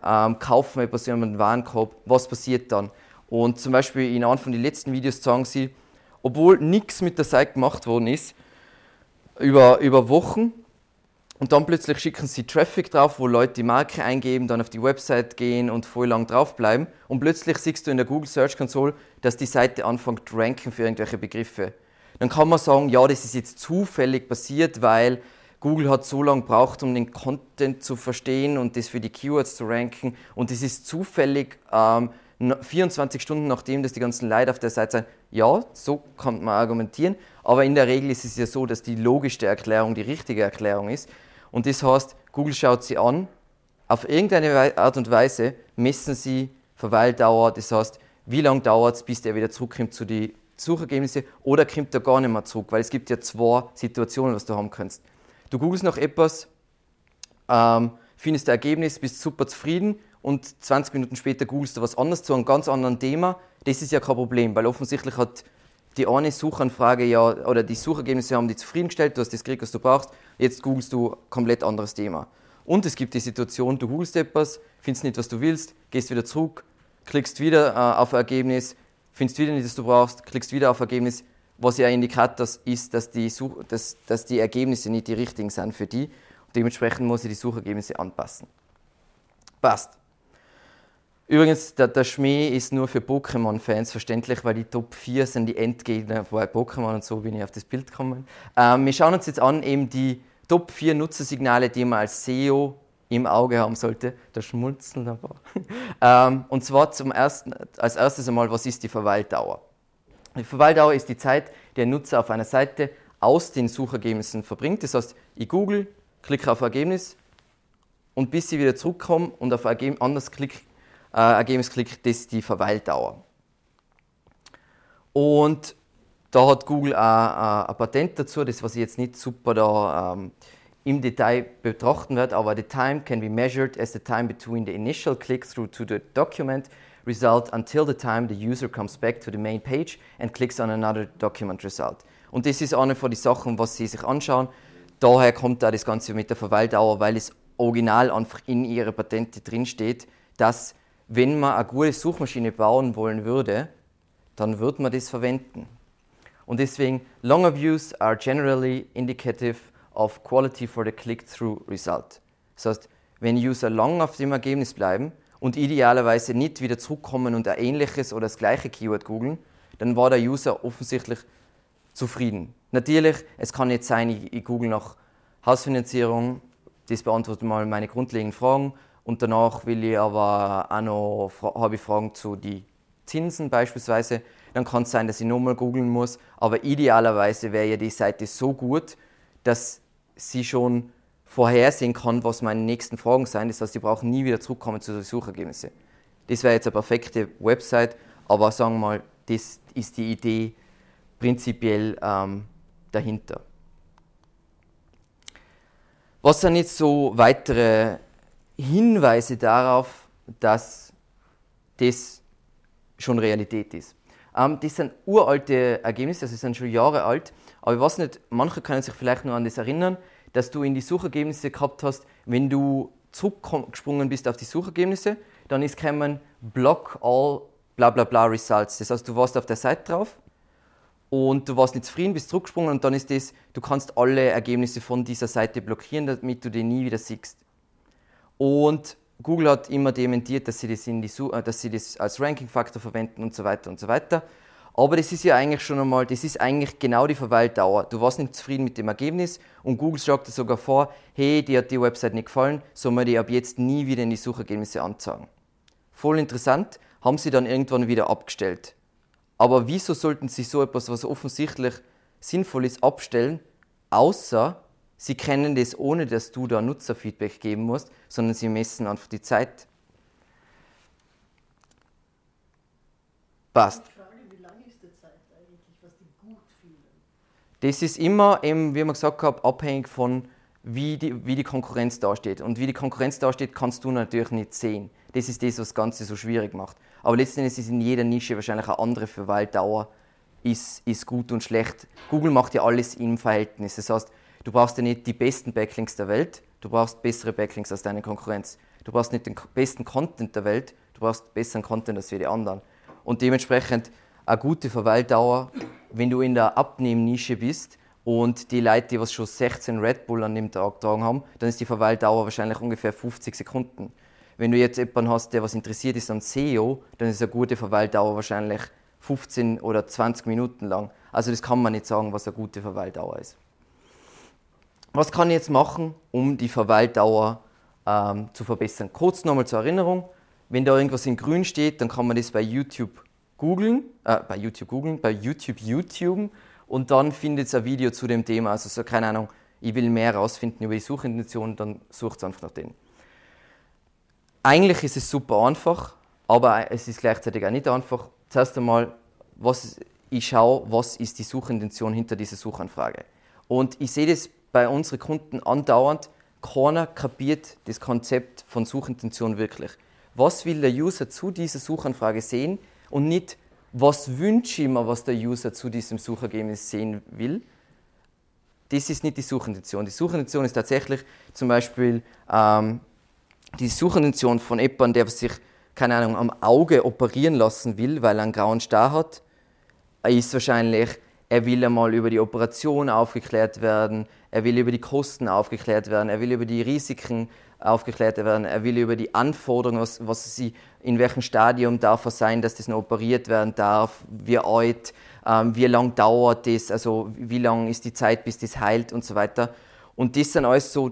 ähm, kaufen etwas in einem Warenkorb, was passiert dann? Und zum Beispiel in einem von den letzten Videos sagen sie, obwohl nichts mit der Seite gemacht worden ist, über, über Wochen. Und dann plötzlich schicken sie Traffic drauf, wo Leute die Marke eingeben, dann auf die Website gehen und voll lang draufbleiben. Und plötzlich siehst du in der Google Search Console, dass die Seite anfängt zu ranken für irgendwelche Begriffe. Dann kann man sagen, ja, das ist jetzt zufällig passiert, weil Google hat so lange gebraucht, um den Content zu verstehen und das für die Keywords zu ranken. Und das ist zufällig ähm, 24 Stunden nachdem, dass die ganzen Leute auf der Seite sind. Ja, so kann man argumentieren, aber in der Regel ist es ja so, dass die logischste Erklärung die richtige Erklärung ist. Und das heißt, Google schaut sie an, auf irgendeine Art und Weise messen sie Verweildauer, das heißt, wie lange dauert es, bis der wieder zurückkommt zu den Suchergebnissen oder kommt er gar nicht mehr zurück, weil es gibt ja zwei Situationen, was du haben kannst. Du googelst nach etwas, ähm, findest ein Ergebnis, bist super zufrieden und 20 Minuten später googelst du was anderes zu einem ganz anderen Thema, das ist ja kein Problem, weil offensichtlich hat die eine Suchanfrage ja, oder die Suchergebnisse haben dich zufriedengestellt, du hast das gekriegt, was du brauchst, jetzt googelst du ein komplett anderes Thema. Und es gibt die Situation, du googelst etwas, findest nicht, was du willst, gehst wieder zurück, klickst wieder äh, auf ein Ergebnis, findest wieder nicht, was du brauchst, klickst wieder auf ein Ergebnis, was ja ein Indikator ist, dass die, Such dass, dass die Ergebnisse nicht die richtigen sind für die. Und dementsprechend muss ich die Suchergebnisse anpassen. Passt. Übrigens, der, der Schmäh ist nur für Pokémon-Fans verständlich, weil die Top 4 sind die Endgegner von Pokémon und so bin ich auf das Bild gekommen. Ähm, wir schauen uns jetzt an, eben die Top 4 Nutzersignale, die man als SEO im Auge haben sollte. Da schmulzeln ein paar. *laughs* ähm, und zwar zum ersten, als erstes einmal, was ist die Verweildauer? Die Verweildauer ist die Zeit, die ein Nutzer auf einer Seite aus den Suchergebnissen verbringt. Das heißt, ich google, klicke auf Ergebnis und bis sie wieder zurückkommen und auf ein anderes klicke, äh, Ergebnis das ist die Verweildauer. Und da hat Google auch, ein Patent dazu, das was ich jetzt nicht super da ähm, im Detail betrachten werde, aber the time can be measured as the time between the initial click through to the document result until the time the user comes back to the main page and clicks on another document result. Und das ist eine von den Sachen, was Sie sich anschauen. Daher kommt da das Ganze mit der Verweildauer, weil es original einfach in Ihre Patente drinsteht, dass wenn man eine gute Suchmaschine bauen wollen würde, dann würde man das verwenden. Und deswegen, longer views are generally indicative of quality for the click-through result. Das heißt, wenn User lang auf dem Ergebnis bleiben und idealerweise nicht wieder zurückkommen und ein ähnliches oder das gleiche Keyword googeln, dann war der User offensichtlich zufrieden. Natürlich, es kann jetzt sein, ich, ich google nach Hausfinanzierung, das beantwortet mal meine grundlegenden Fragen und danach will ich aber auch noch, habe ich Fragen zu den Zinsen beispielsweise. Dann kann es sein, dass ich nochmal googeln muss. Aber idealerweise wäre ja die Seite so gut, dass sie schon vorhersehen kann, was meine nächsten Fragen sind. Das heißt, sie brauchen nie wieder zurückkommen zu den Suchergebnissen. Das wäre jetzt eine perfekte Website, aber sagen wir mal, das ist die Idee prinzipiell ähm, dahinter. Was sind jetzt so weitere Hinweise darauf, dass das schon Realität ist. Ähm, das sind uralte Ergebnisse, also sind schon Jahre alt, aber ich weiß nicht, manche können sich vielleicht nur an das erinnern, dass du in die Suchergebnisse gehabt hast, wenn du zurückgesprungen bist auf die Suchergebnisse, dann ist gekommen Block all bla bla bla Results. Das heißt, du warst auf der Seite drauf und du warst nicht zufrieden, bist zurückgesprungen und dann ist das, du kannst alle Ergebnisse von dieser Seite blockieren, damit du die nie wieder siehst. Und Google hat immer dementiert, dass sie das, äh, dass sie das als Ranking-Faktor verwenden und so weiter und so weiter. Aber das ist ja eigentlich schon einmal, das ist eigentlich genau die Verweildauer. Du warst nicht zufrieden mit dem Ergebnis und Google schlägt dir sogar vor, hey, dir hat die Website nicht gefallen, soll man die ab jetzt nie wieder in die Suchergebnisse anzeigen. Voll interessant, haben sie dann irgendwann wieder abgestellt. Aber wieso sollten sie so etwas, was offensichtlich sinnvoll ist, abstellen, außer Sie kennen das, ohne dass du da Nutzerfeedback geben musst, sondern sie messen einfach die Zeit. Passt. Frage, wie lange ist die Zeit eigentlich, was die gut Das ist immer, eben, wie man gesagt hat, abhängig von, wie die, wie die Konkurrenz dasteht. Und wie die Konkurrenz dasteht, kannst du natürlich nicht sehen. Das ist das, was das Ganze so schwierig macht. Aber letztendlich ist in jeder Nische wahrscheinlich eine andere Verweildauer, ist, ist gut und schlecht. Google macht ja alles im Verhältnis. Das heißt, du brauchst ja nicht die besten Backlinks der Welt, du brauchst bessere Backlinks als deine Konkurrenz. Du brauchst nicht den besten Content der Welt, du brauchst besseren Content als für die anderen. Und dementsprechend eine gute Verweildauer, wenn du in der Abnehmnische bist und die Leute, die was schon 16 Red Bull an dem Tag getragen haben, dann ist die Verweildauer wahrscheinlich ungefähr 50 Sekunden. Wenn du jetzt jemanden hast, der was interessiert ist an SEO, dann ist eine gute Verweildauer wahrscheinlich 15 oder 20 Minuten lang. Also das kann man nicht sagen, was eine gute Verweildauer ist. Was kann ich jetzt machen, um die Verweildauer ähm, zu verbessern? Kurz nochmal zur Erinnerung, wenn da irgendwas in grün steht, dann kann man das bei YouTube googeln, äh, bei YouTube googeln, bei YouTube YouTube und dann findet es ein Video zu dem Thema. Also so, keine Ahnung, ich will mehr herausfinden über die Suchintention, dann sucht einfach nach denen. Eigentlich ist es super einfach, aber es ist gleichzeitig auch nicht einfach. Zuerst einmal, was, ich schaue, was ist die Suchintention hinter dieser Suchanfrage. Und ich sehe das bei unseren Kunden andauernd, keiner kapiert das Konzept von Suchintention wirklich. Was will der User zu dieser Suchanfrage sehen und nicht, was wünsche ich mir, was der User zu diesem Suchergebnis sehen will. Das ist nicht die Suchintention. Die Suchintention ist tatsächlich zum Beispiel ähm, die Suchintention von jemandem, der sich, keine Ahnung, am Auge operieren lassen will, weil er einen grauen Star hat, ist wahrscheinlich, er will einmal über die Operation aufgeklärt werden, er will über die Kosten aufgeklärt werden, er will über die Risiken aufgeklärt werden, er will über die Anforderungen, was, was sie, in welchem Stadium darf es sein, dass das noch operiert werden darf, wie alt, ähm, wie lang dauert das, also wie lang ist die Zeit, bis das heilt und so weiter. Und das sind alles so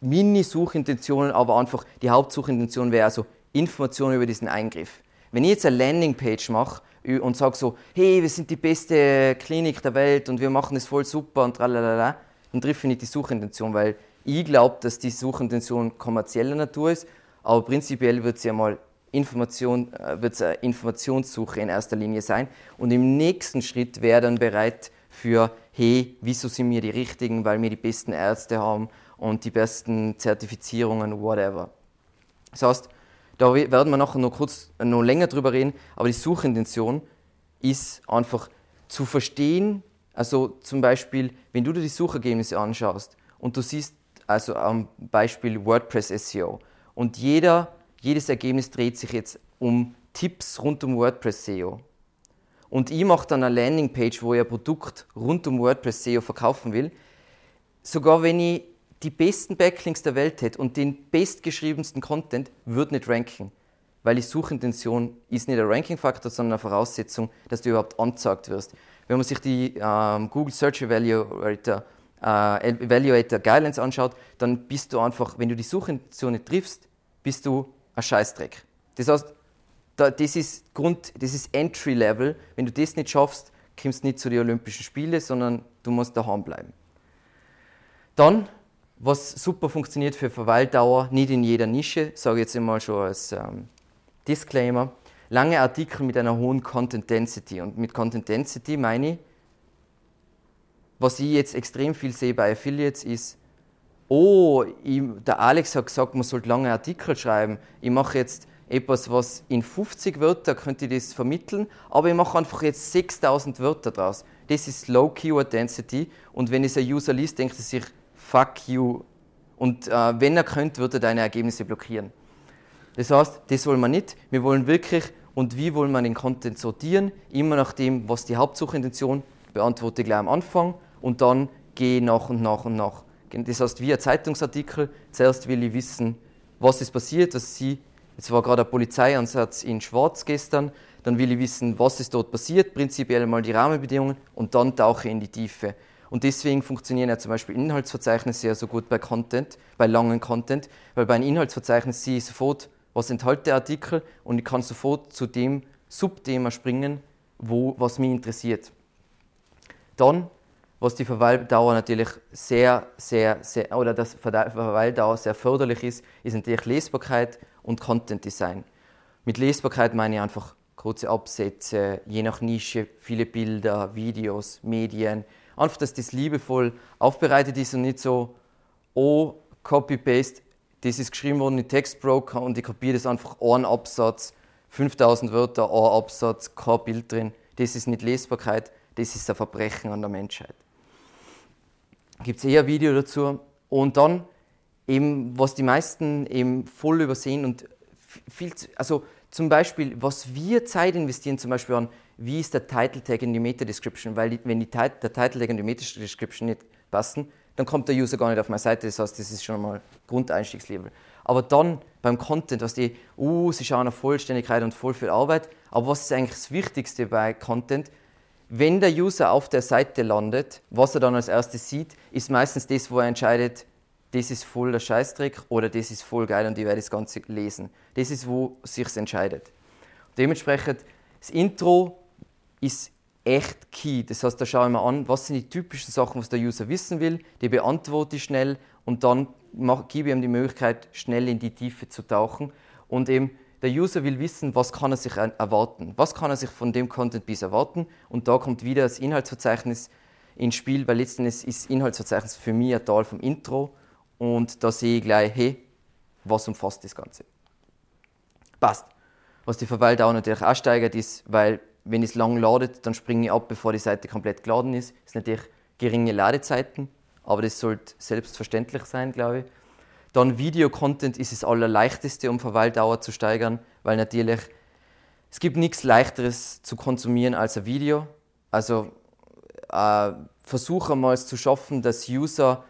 Mini-Suchintentionen, aber einfach die Hauptsuchintention wäre also Informationen über diesen Eingriff. Wenn ich jetzt eine Landingpage mache und sage so, hey, wir sind die beste Klinik der Welt und wir machen es voll super und tralalala, dann treffe ich nicht die Suchintention, weil ich glaube, dass die Suchintention kommerzieller Natur ist, aber prinzipiell wird sie einmal Information, äh, wird eine Informationssuche in erster Linie sein und im nächsten Schritt wäre dann bereit für, hey, wieso sind wir die Richtigen, weil wir die besten Ärzte haben und die besten Zertifizierungen, whatever. Das heißt, da werden wir nachher noch kurz noch länger drüber reden, aber die Suchintention ist einfach zu verstehen, also zum Beispiel, wenn du dir die Suchergebnisse anschaust und du siehst, also am Beispiel WordPress SEO, und jeder, jedes Ergebnis dreht sich jetzt um Tipps rund um WordPress SEO. Und ich mache dann eine Landingpage, wo ich ein Produkt rund um WordPress SEO verkaufen will. Sogar wenn ich die besten Backlinks der Welt hätte und den bestgeschriebensten Content, würde nicht ranken. Weil die Suchintention ist nicht ein Ranking-Faktor, sondern eine Voraussetzung, dass du überhaupt angezeigt wirst. Wenn man sich die ähm, Google Search Evaluator, äh, Evaluator Guidelines anschaut, dann bist du einfach, wenn du die Suchintention nicht triffst, bist du ein Scheißdreck. Das heißt, das ist Grund, das ist Entry Level. Wenn du das nicht schaffst, kommst du nicht zu den Olympischen Spielen, sondern du musst daheim bleiben. Dann was super funktioniert für Verweildauer, nicht in jeder Nische, sage ich jetzt einmal schon als ähm, Disclaimer. Lange Artikel mit einer hohen Content Density. Und mit Content Density meine ich, was ich jetzt extrem viel sehe bei Affiliates ist, oh, ich, der Alex hat gesagt, man sollte lange Artikel schreiben. Ich mache jetzt etwas, was in 50 Wörter könnte ich das vermitteln, aber ich mache einfach jetzt 6000 Wörter draus. Das ist Low Keyword Density und wenn es ein User liest, denkt er sich, fuck you. Und äh, wenn er könnte, würde er deine Ergebnisse blockieren. Das heißt, das wollen wir nicht. Wir wollen wirklich, und wie wollen wir den Content sortieren? Immer nach dem, was die Hauptsuchintention beantworte gleich am Anfang und dann gehe nach und nach und nach. Das heißt, wie ein Zeitungsartikel, zuerst will ich wissen, was ist passiert, dass sie, jetzt war gerade ein Polizeieinsatz in Schwarz gestern, dann will ich wissen, was ist dort passiert, prinzipiell mal die Rahmenbedingungen und dann tauche ich in die Tiefe. Und deswegen funktionieren ja zum Beispiel Inhaltsverzeichnisse sehr so gut bei Content, bei langen Content, weil bei einem Inhaltsverzeichnis sehe ich sofort, was enthält der Artikel und ich kann sofort zu dem Subthema springen, wo, was mich interessiert. Dann, was die Verweildauer natürlich sehr, sehr, sehr, oder das Verweildauer sehr förderlich ist, ist natürlich Lesbarkeit und Content Design. Mit Lesbarkeit meine ich einfach kurze Absätze, je nach Nische, viele Bilder, Videos, Medien, Einfach, dass das liebevoll aufbereitet ist und nicht so, oh, Copy-Paste, das ist geschrieben worden in Textbroker und ich kopiere das einfach einen Absatz, 5000 Wörter, ein Absatz, kein Bild drin. Das ist nicht Lesbarkeit, das ist ein Verbrechen an der Menschheit. Gibt es eher ein Video dazu. Und dann eben, was die meisten eben voll übersehen und viel, also zum Beispiel, was wir Zeit investieren, zum Beispiel an, wie ist der Title Tag in die Meta Description, weil wenn die, der Title Tag und die Meta Description nicht passen, dann kommt der User gar nicht auf meine Seite. Das heißt, das ist schon mal Grundeinstiegslevel. Aber dann beim Content, was die, uh, sie schauen auf Vollständigkeit und voll viel Arbeit. Aber was ist eigentlich das Wichtigste bei Content? Wenn der User auf der Seite landet, was er dann als erstes sieht, ist meistens das, wo er entscheidet, das ist voll der Scheißtrick oder das ist voll geil und ich werde das Ganze lesen. Das ist, wo sich entscheidet. Dementsprechend, das Intro ist echt key. Das heißt, da schaue ich mir an, was sind die typischen Sachen, was der User wissen will, die beantworte ich schnell und dann gebe ich ihm die Möglichkeit, schnell in die Tiefe zu tauchen. Und eben, der User will wissen, was kann er sich erwarten, was kann er sich von dem Content bis erwarten. Und da kommt wieder das Inhaltsverzeichnis ins Spiel, weil letztendlich ist das Inhaltsverzeichnis für mich ein Teil vom Intro und da sehe ich gleich, hey, was umfasst das Ganze. Passt. Was die Verweildauer natürlich auch steigert, ist, weil wenn es lang ladet, dann springe ich ab, bevor die Seite komplett geladen ist. Das sind natürlich geringe Ladezeiten, aber das sollte selbstverständlich sein, glaube ich. Dann Video-Content ist das allerleichteste, um Verweildauer zu steigern, weil natürlich es gibt nichts leichteres zu konsumieren als ein Video. Also äh, versuche mal zu schaffen, dass User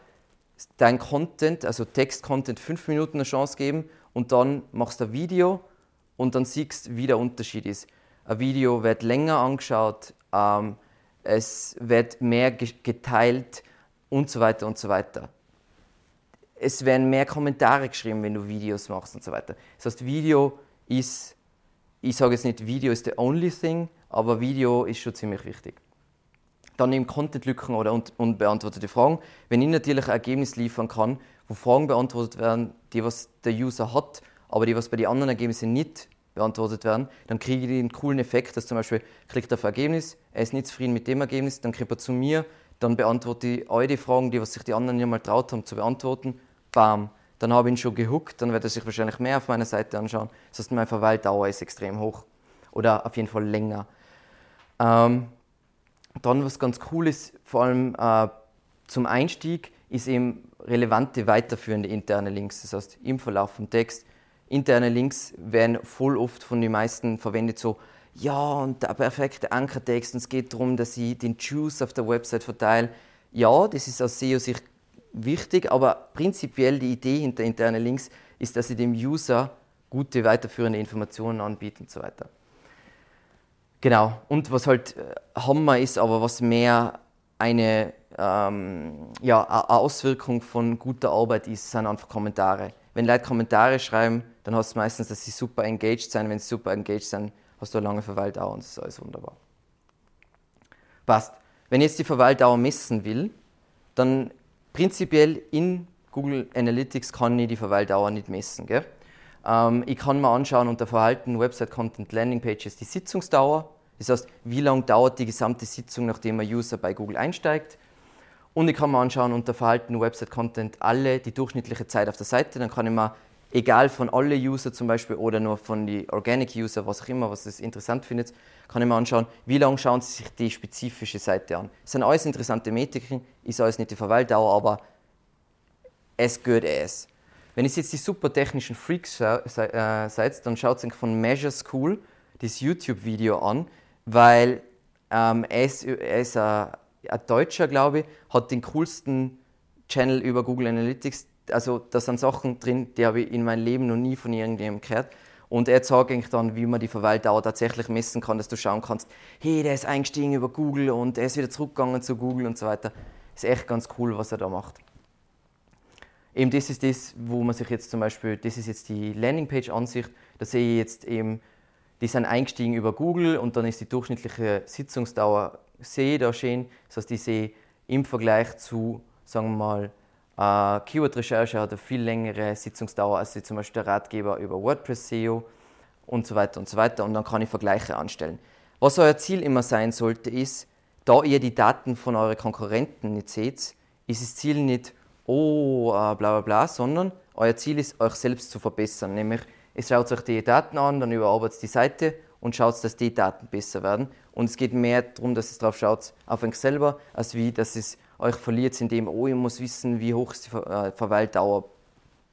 dein Content, also Text-Content, fünf Minuten eine Chance geben und dann machst du ein Video und dann siehst wie der Unterschied ist. Ein Video wird länger angeschaut, ähm, es wird mehr geteilt und so weiter und so weiter. Es werden mehr Kommentare geschrieben, wenn du Videos machst und so weiter. Das heißt, Video ist, ich sage jetzt nicht, Video ist the only thing, aber Video ist schon ziemlich wichtig. Dann eben Content-Lücken oder unbeantwortete Fragen. Wenn ich natürlich ein Ergebnis liefern kann, wo Fragen beantwortet werden, die was der User hat, aber die was bei den anderen Ergebnissen nicht beantwortet werden, dann kriege ich den coolen Effekt, dass zum Beispiel er ein Ergebnis, er ist nicht zufrieden mit dem Ergebnis, dann kriegt er zu mir, dann beantworte ich all die Fragen, die was sich die anderen nicht mal traut haben zu beantworten, bam, dann habe ich ihn schon gehuckt, dann wird er sich wahrscheinlich mehr auf meiner Seite anschauen. Das heißt, meine Verweildauer ist extrem hoch oder auf jeden Fall länger. Ähm, dann, was ganz cool ist, vor allem äh, zum Einstieg, ist eben relevante weiterführende interne Links. Das heißt, im Verlauf vom Text. Interne Links werden voll oft von den meisten verwendet, so, ja, und der perfekte Ankertext, und es geht darum, dass ich den Juice auf der Website verteile. Ja, das ist aus SEO-Sicht wichtig, aber prinzipiell die Idee hinter internen Links ist, dass sie dem User gute weiterführende Informationen anbieten und so weiter. Genau, und was halt äh, Hammer ist, aber was mehr eine, ähm, ja, eine Auswirkung von guter Arbeit ist, sind einfach Kommentare. Wenn Leute Kommentare schreiben, dann hast du meistens, dass sie super engaged sind. Wenn sie super engaged sind, hast du eine lange Verweildauer und das ist alles wunderbar. Passt. Wenn ich jetzt die Verweildauer messen will, dann prinzipiell in Google Analytics kann ich die Verweildauer nicht messen. Gell? Ähm, ich kann mir anschauen unter Verhalten, Website Content, Landing Pages die Sitzungsdauer. Das heißt, wie lange dauert die gesamte Sitzung, nachdem ein User bei Google einsteigt. Und ich kann mir anschauen unter Verhalten, Website Content alle die durchschnittliche Zeit auf der Seite. Dann kann ich mir, egal von alle User zum Beispiel oder nur von den Organic User, was auch immer, was es interessant findet, kann ich mir anschauen, wie lange schauen sie sich die spezifische Seite an. Das sind alles interessante Metriken, ist alles nicht die Verweildauer, aber es gehört es. Wenn ihr jetzt die super technischen Freaks äh, seid, dann schaut euch von Measure School das YouTube-Video an, weil ähm, er ist, er ist ein, ein Deutscher, glaube ich, hat den coolsten Channel über Google Analytics. Also da sind Sachen drin, die habe ich in meinem Leben noch nie von irgendjemandem gehört. Und er zeigt eigentlich dann, wie man die Verweildauer tatsächlich messen kann, dass du schauen kannst, hey, der ist eingestiegen über Google und er ist wieder zurückgegangen zu Google und so weiter. Ist echt ganz cool, was er da macht eben das ist das, wo man sich jetzt zum Beispiel, das ist jetzt die Landingpage-Ansicht, da sehe ich jetzt eben, die sind eingestiegen über Google und dann ist die durchschnittliche Sitzungsdauer, sehe da stehen, das heißt, ich sehe im Vergleich zu, sagen wir mal, äh, Keyword-Recherche hat eine viel längere Sitzungsdauer als zum Beispiel der Ratgeber über WordPress SEO und so weiter und so weiter und dann kann ich Vergleiche anstellen. Was euer Ziel immer sein sollte, ist, da ihr die Daten von euren Konkurrenten nicht seht, ist das Ziel nicht, oh, äh, bla bla bla, sondern euer Ziel ist, euch selbst zu verbessern. Nämlich, es schaut euch die Daten an, dann überarbeitet die Seite und schaut, dass die Daten besser werden. Und es geht mehr darum, dass es drauf schaut, auf euch selber, als wie, dass es euch verliert, indem, oh, ihr muss wissen, wie hoch ist die äh, Verweildauer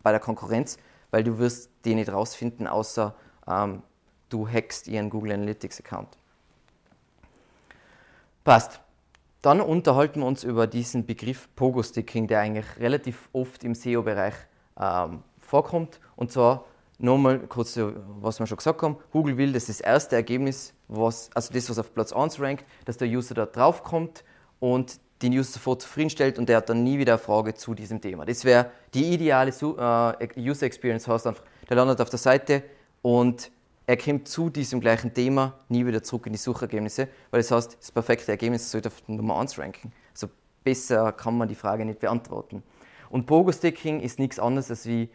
bei der Konkurrenz, weil du wirst die nicht rausfinden, außer ähm, du hackst ihren Google Analytics Account. Passt. Dann unterhalten wir uns über diesen Begriff Pogo-Sticking, der eigentlich relativ oft im SEO-Bereich ähm, vorkommt. Und zwar nochmal kurz, was wir schon gesagt haben. Google will, dass das erste Ergebnis, was, also das, was auf Platz 1 rankt, dass der User da drauf kommt und den User sofort zufriedenstellt und der hat dann nie wieder eine Frage zu diesem Thema. Das wäre die ideale äh, User Experience, heißt einfach, der landet auf der Seite und er kommt zu diesem gleichen Thema nie wieder zurück in die Suchergebnisse, weil das heißt, das perfekte Ergebnis sollte auf Nummer 1 ranken. Also besser kann man die Frage nicht beantworten. Und Pogo-Sticking ist nichts anderes als wie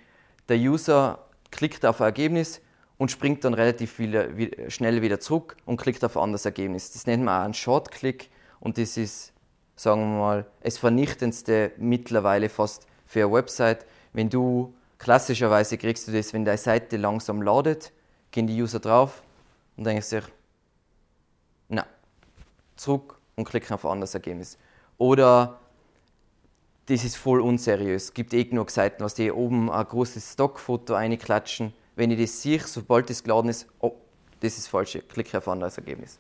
der User klickt auf ein Ergebnis und springt dann relativ wieder, schnell wieder zurück und klickt auf ein anderes Ergebnis. Das nennt man auch einen Short-Click und das ist, sagen wir mal, das vernichtendste mittlerweile fast für eine Website. Wenn du klassischerweise kriegst du das, wenn deine Seite langsam ladet, gehen die User drauf und denken sich, na, zurück und klicken auf ein anderes Ergebnis. Oder das ist voll unseriös. Es gibt eh genug Seiten, was die oben ein großes Stockfoto einklatschen. Wenn ich das sehe, sobald das geladen ist, oh, das ist falsch, klicke auf anderes Ergebnis.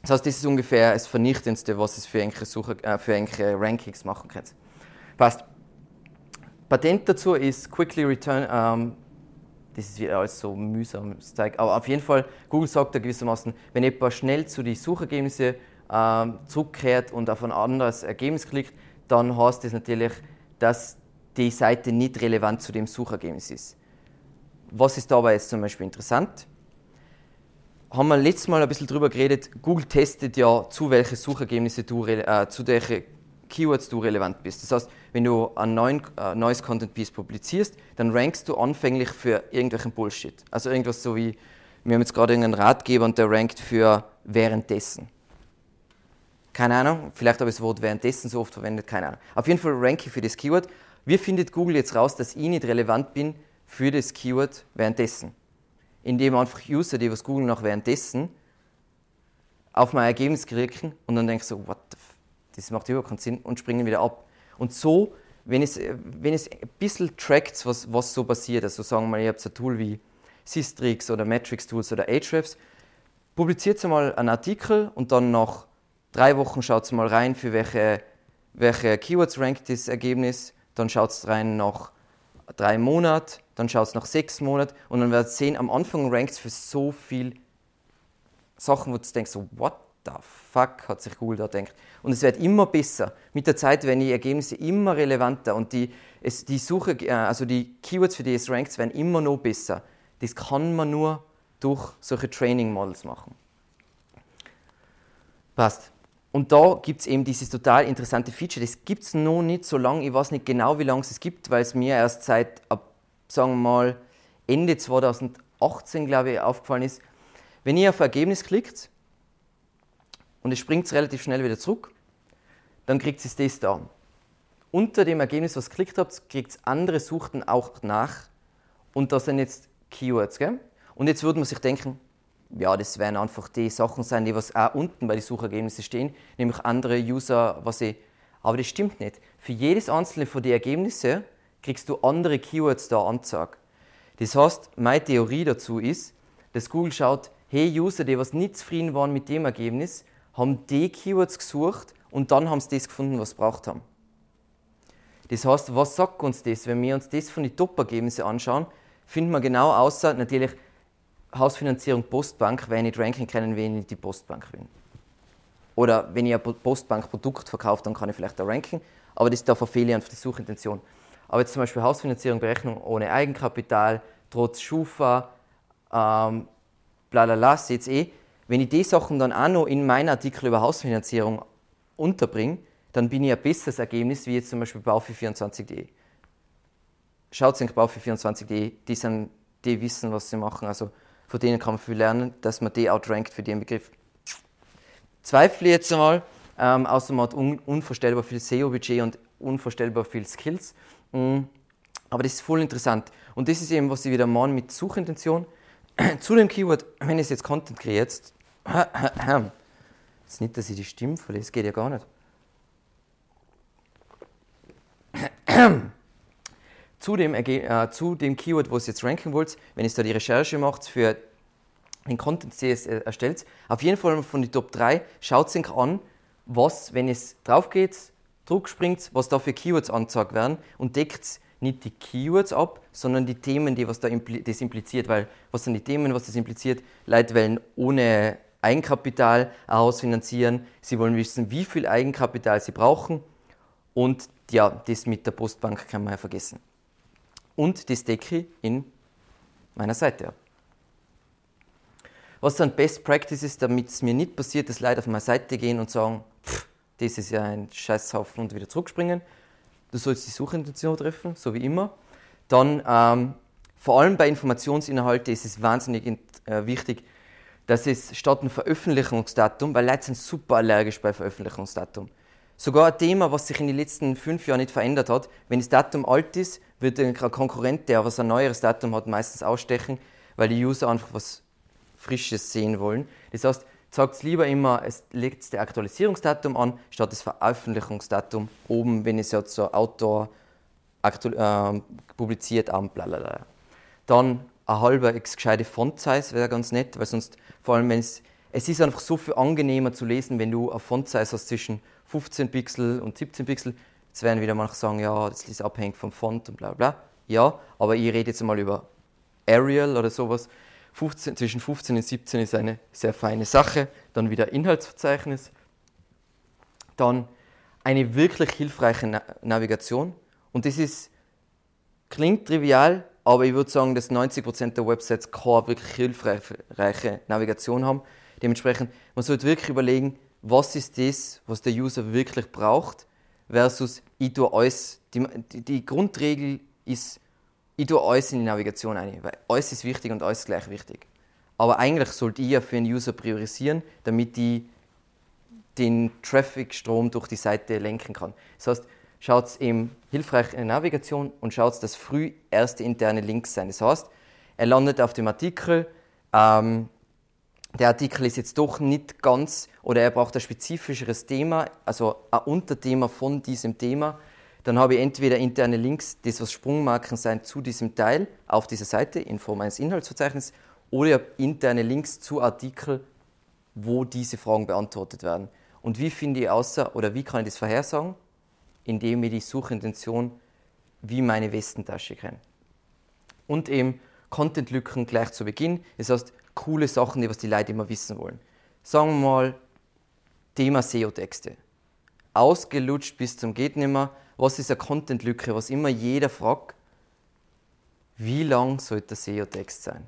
Das heißt, das ist ungefähr das Vernichtendste, was es für einige, Suche, äh, für einige Rankings machen kann. Passt. Patent dazu ist Quickly Return ähm, das ist wieder alles so mühsam. Aber auf jeden Fall, Google sagt da gewissermaßen, wenn jemand schnell zu den Suchergebnissen ähm, zurückkehrt und auf ein anderes Ergebnis klickt, dann heißt das natürlich, dass die Seite nicht relevant zu dem Suchergebnis ist. Was ist dabei jetzt zum Beispiel interessant? Haben wir letztes Mal ein bisschen drüber geredet, Google testet ja, zu welchen Suchergebnisse du, äh, zu welchen Keywords du relevant bist. Das heißt, wenn du ein neuen, äh, neues Content Piece publizierst, dann rankst du anfänglich für irgendwelchen Bullshit. Also irgendwas so wie, wir haben jetzt gerade irgendeinen Ratgeber und der rankt für währenddessen. Keine Ahnung, vielleicht habe ich das Wort währenddessen so oft verwendet, keine Ahnung. Auf jeden Fall ranke ich für das Keyword. Wie findet Google jetzt raus, dass ich nicht relevant bin für das Keyword währenddessen? Indem einfach User, die was Google nach währenddessen, auf mein Ergebnis klicken und dann denken so, what the f das macht überhaupt keinen Sinn und springen wieder ab. Und so, wenn es, wenn es ein bisschen trackt, was, was so passiert, also sagen wir mal, ihr habt ein Tool wie Systrix oder Matrix Tools oder Ahrefs, publiziert mal einen Artikel und dann nach drei Wochen schaut mal rein, für welche, welche Keywords rankt das Ergebnis, dann schaut es rein nach drei Monaten, dann schaut es nach sechs Monaten und dann werdet ihr sehen, am Anfang rankt es für so viele Sachen, wo du denkst, so, what the fuck, hat sich Google da gedacht. Und es wird immer besser. Mit der Zeit werden die Ergebnisse immer relevanter und die, es, die Suche, äh, also die Keywords, für die es rankt, werden immer noch besser. Das kann man nur durch solche Training Models machen. Passt. Und da gibt es eben dieses total interessante Feature. Das gibt es noch nicht so lange. Ich weiß nicht genau, wie lange es gibt, weil es mir erst seit, ab, sagen wir mal, Ende 2018, glaube ich, aufgefallen ist. Wenn ihr auf Ergebnis klickt, und es springt relativ schnell wieder zurück, dann kriegt es das da. Unter dem Ergebnis, was ihr geklickt habt, kriegt es andere Suchten auch nach und das sind jetzt Keywords. Gell? Und jetzt würde man sich denken, ja, das werden einfach die Sachen sein, die was auch unten bei den Suchergebnissen stehen, nämlich andere User, was ich. Aber das stimmt nicht. Für jedes einzelne von den Ergebnissen kriegst du andere Keywords da angezeigt. Das heißt, meine Theorie dazu ist, dass Google schaut, hey, User, die was nicht zufrieden waren mit dem Ergebnis, haben die Keywords gesucht und dann haben sie das gefunden, was sie braucht haben. Das heißt, was sagt uns das? Wenn wir uns das von den Top-Ergebnissen anschauen, finden wir genau außer natürlich Hausfinanzierung Postbank, wenn ich nicht ranken können, wenn ich die Postbank bin. Oder wenn ich ein Postbank-Produkt verkaufe, dann kann ich vielleicht da ranken, aber das da verfehle ich einfach die Suchintention. Aber jetzt zum Beispiel Hausfinanzierung, Berechnung ohne Eigenkapital, trotz Schufa, ähm, bla ihr eh, wenn ich die Sachen dann auch noch in meinen Artikel über Hausfinanzierung unterbringe, dann bin ich ein besseres Ergebnis wie jetzt zum Beispiel Baufi24.de. Schaut euch Baufi24.de, die, die wissen, was sie machen. Also von denen kann man viel lernen, dass man die outrankt für den Begriff. zweifle jetzt einmal. Ähm, außer man hat un unvorstellbar viel SEO-Budget und unvorstellbar viel Skills. Mhm. Aber das ist voll interessant. Und das ist eben, was ich wieder meine mit Suchintention. *clears throat* Zu dem Keyword, wenn ich jetzt Content kreiere, jetzt, jetzt nicht, dass ich die Stimme verliere, das geht ja gar nicht. *clears throat* zu, dem, äh, zu dem Keyword, wo ihr jetzt ranken wollt, wenn ihr da die Recherche macht für den Content, den ihr erstellt, auf jeden Fall von den Top 3, schaut euch an, was, wenn es drauf geht, Druck springt, was da für Keywords angezeigt werden und deckt nicht die Keywords ab, sondern die Themen, die was da impli das impliziert. Weil was sind die Themen, was das impliziert? Leute wollen ohne Eigenkapital ein Haus finanzieren. Sie wollen wissen, wie viel Eigenkapital sie brauchen. Und ja, das mit der Postbank kann man ja vergessen. Und das decke ich in meiner Seite ab. Was sind Best Practices, damit es mir nicht passiert, dass Leute auf meine Seite gehen und sagen, pff, das ist ja ein Scheißhaufen und wieder zurückspringen. Du sollst die Suchintention treffen, so wie immer. Dann, ähm, vor allem bei Informationsinhalten ist es wahnsinnig äh, wichtig, dass es statt ein Veröffentlichungsdatum, weil Leute sind super allergisch bei Veröffentlichungsdatum. Sogar ein Thema, was sich in den letzten fünf Jahren nicht verändert hat, wenn das Datum alt ist, wird ein Konkurrent, der was ein neueres Datum hat, meistens ausstechen, weil die User einfach was Frisches sehen wollen. Das heißt, sagt lieber immer, es legt das Aktualisierungsdatum an, statt das Veröffentlichungsdatum oben, wenn es jetzt so Outdoor äh, publiziert am blablabla. Dann ein halber gescheite Font-Size wäre ganz nett, weil sonst, vor allem wenn es, es ist einfach so viel angenehmer zu lesen, wenn du eine Font-Size hast zwischen 15 Pixel und 17 Pixel. Jetzt werden wieder manche sagen, ja, das ist abhängig vom Font und bla bla. Ja, aber ich rede jetzt mal über Arial oder sowas. 15, zwischen 15 und 17 ist eine sehr feine Sache. Dann wieder Inhaltsverzeichnis. Dann eine wirklich hilfreiche Na Navigation. Und das ist, klingt trivial, aber ich würde sagen, dass 90% der Websites keine wirklich hilfreiche Navigation haben. Dementsprechend, man sollte wirklich überlegen, was ist das, was der User wirklich braucht, versus ich tue alles. Die, die, Grundregel ist, ich tue alles in die Navigation ein, weil alles ist wichtig und alles ist gleich wichtig. Aber eigentlich sollte ich ja für einen User priorisieren, damit ich den Traffic-Strom durch die Seite lenken kann. Das heißt, schaut eben hilfreich in der Navigation und schaut, dass früh erste interne Links sein. Das heißt, er landet auf dem Artikel, ähm, der Artikel ist jetzt doch nicht ganz oder er braucht ein spezifischeres Thema, also ein Unterthema von diesem Thema dann habe ich entweder interne Links, das was Sprungmarken sein zu diesem Teil auf dieser Seite in Form eines Inhaltsverzeichnisses, oder interne Links zu Artikeln, wo diese Fragen beantwortet werden. Und wie finde ich außer, oder wie kann ich das vorhersagen? Indem ich die Suchintention wie meine Westentasche kenne. Und eben Content-Lücken gleich zu Beginn. Das heißt, coole Sachen, die was die Leute immer wissen wollen. Sagen wir mal, Thema SEO-Texte. Ausgelutscht bis zum geht nimmer was ist eine Content-Lücke, was immer jeder fragt, wie lang sollte der SEO-Text sein?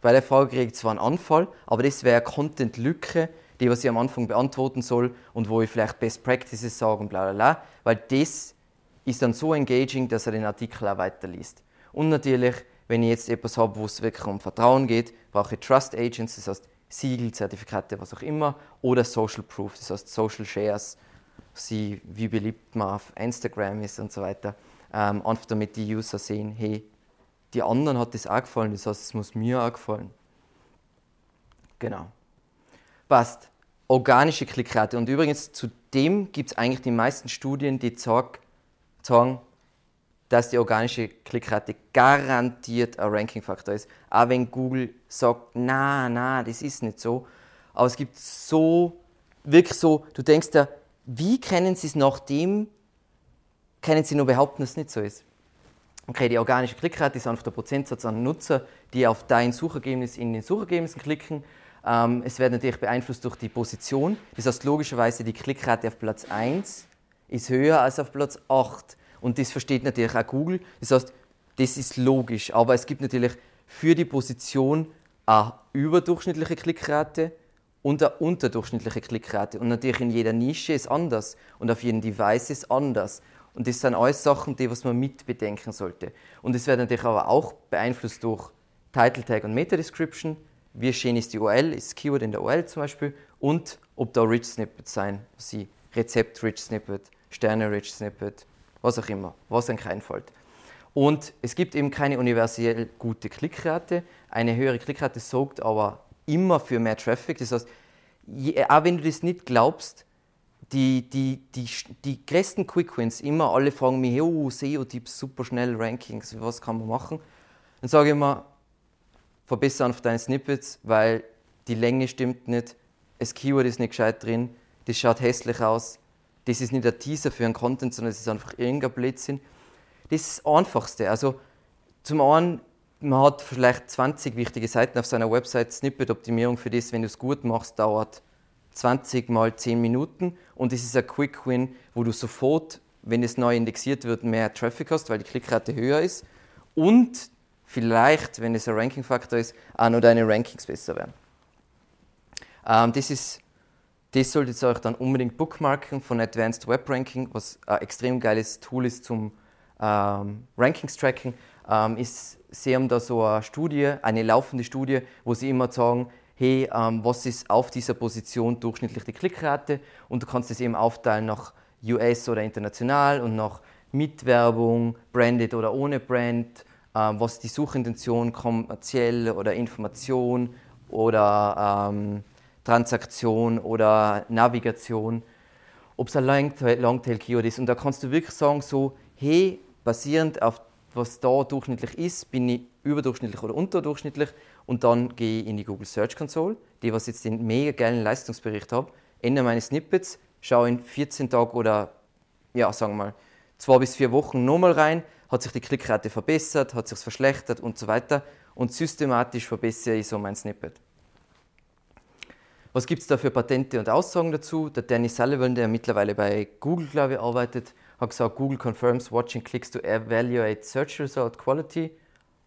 Bei der Frage kriege ich zwar einen Anfall, aber das wäre eine Content-Lücke, die was ich am Anfang beantworten soll und wo ich vielleicht Best Practices sage und bla bla bla, weil das ist dann so engaging, dass er den Artikel auch weiterliest. Und natürlich, wenn ich jetzt etwas habe, wo es wirklich um Vertrauen geht, brauche ich Trust Agents, das heißt Siegel, Zertifikate, was auch immer, oder Social Proof, das heißt Social Shares, sie, wie beliebt man auf Instagram ist und so weiter. Ähm, einfach damit die User sehen, hey, die anderen hat das auch gefallen, das heißt, es muss mir auch gefallen. Genau. Passt. Organische Klickrate. Und übrigens, zu dem gibt es eigentlich die meisten Studien, die sagen, dass die organische Klickrate garantiert ein Ranking-Faktor ist. Auch wenn Google sagt, na, na, das ist nicht so. Aber es gibt so, wirklich so, du denkst da, wie können Sie es nachdem, können Sie nur behaupten, dass es nicht so ist? Okay, die organische Klickrate ist einfach der Prozentsatz an Nutzer, die auf dein Suchergebnis in den Suchergebnissen klicken. Ähm, es wird natürlich beeinflusst durch die Position. Das heißt, logischerweise die Klickrate auf Platz 1 ist höher als auf Platz 8. Und das versteht natürlich auch Google. Das heißt, das ist logisch. Aber es gibt natürlich für die Position eine überdurchschnittliche Klickrate und eine unterdurchschnittliche Klickrate. Und natürlich in jeder Nische ist anders und auf jedem Device ist anders. Und das sind alles Sachen, die was man mit bedenken sollte. Und es wird natürlich aber auch beeinflusst durch Title Tag und Meta Description. Wie schön ist die URL, ist Keyword in der URL zum Beispiel und ob da Rich Snippets sein, sie Rezept Rich Snippet, Sterne Rich Snippet, was auch immer, was euch einfällt. Und es gibt eben keine universell gute Klickrate. Eine höhere Klickrate sorgt aber immer für mehr Traffic. Das heißt, je, auch wenn du das nicht glaubst, die, die, die, die größten Quick Wins, immer alle fragen mich, oh, SEO-Tipps, super schnell, Rankings, was kann man machen? Dann sage ich immer, verbessere einfach deine Snippets, weil die Länge stimmt nicht, das Keyword ist nicht gescheit drin, das schaut hässlich aus, das ist nicht ein Teaser für einen Content, sondern es ist einfach irgendein Blödsinn. Das ist das Einfachste. Also zum einen, man hat vielleicht 20 wichtige Seiten auf seiner Website. Snippet-Optimierung für das, wenn du es gut machst, dauert 20 mal 10 Minuten und es ist ein Quick Win, wo du sofort, wenn es neu indexiert wird, mehr Traffic hast, weil die Klickrate höher ist und vielleicht, wenn es ein Ranking-Faktor ist, auch noch deine Rankings besser werden. Ähm, das, ist, das solltet ihr euch dann unbedingt bookmarken von Advanced Web Ranking, was ein extrem geiles Tool ist zum ähm, Rankings-Tracking. Ähm, sie haben da so eine Studie, eine laufende Studie, wo sie immer sagen, hey, ähm, was ist auf dieser Position durchschnittlich die Klickrate und du kannst es eben aufteilen nach US oder international und nach Mitwerbung, branded oder ohne Brand, ähm, was die Suchintention, kommerziell oder Information oder ähm, Transaktion oder Navigation, ob es ein Longtail-Keyword ist. Und da kannst du wirklich sagen, so, hey, basierend auf was da durchschnittlich ist, bin ich überdurchschnittlich oder unterdurchschnittlich und dann gehe ich in die Google Search Console, die was jetzt den mega geilen Leistungsbericht habe, ändere meine Snippets, schaue in 14 Tagen oder ja, sagen wir mal, zwei bis vier Wochen nochmal rein, hat sich die Klickrate verbessert, hat sich verschlechtert und so weiter und systematisch verbessere ich so mein Snippet. Was gibt es da für Patente und Aussagen dazu? Der Danny Sullivan, der mittlerweile bei Google, glaube ich, arbeitet, hat gesagt, Google confirms watching clicks to evaluate search result quality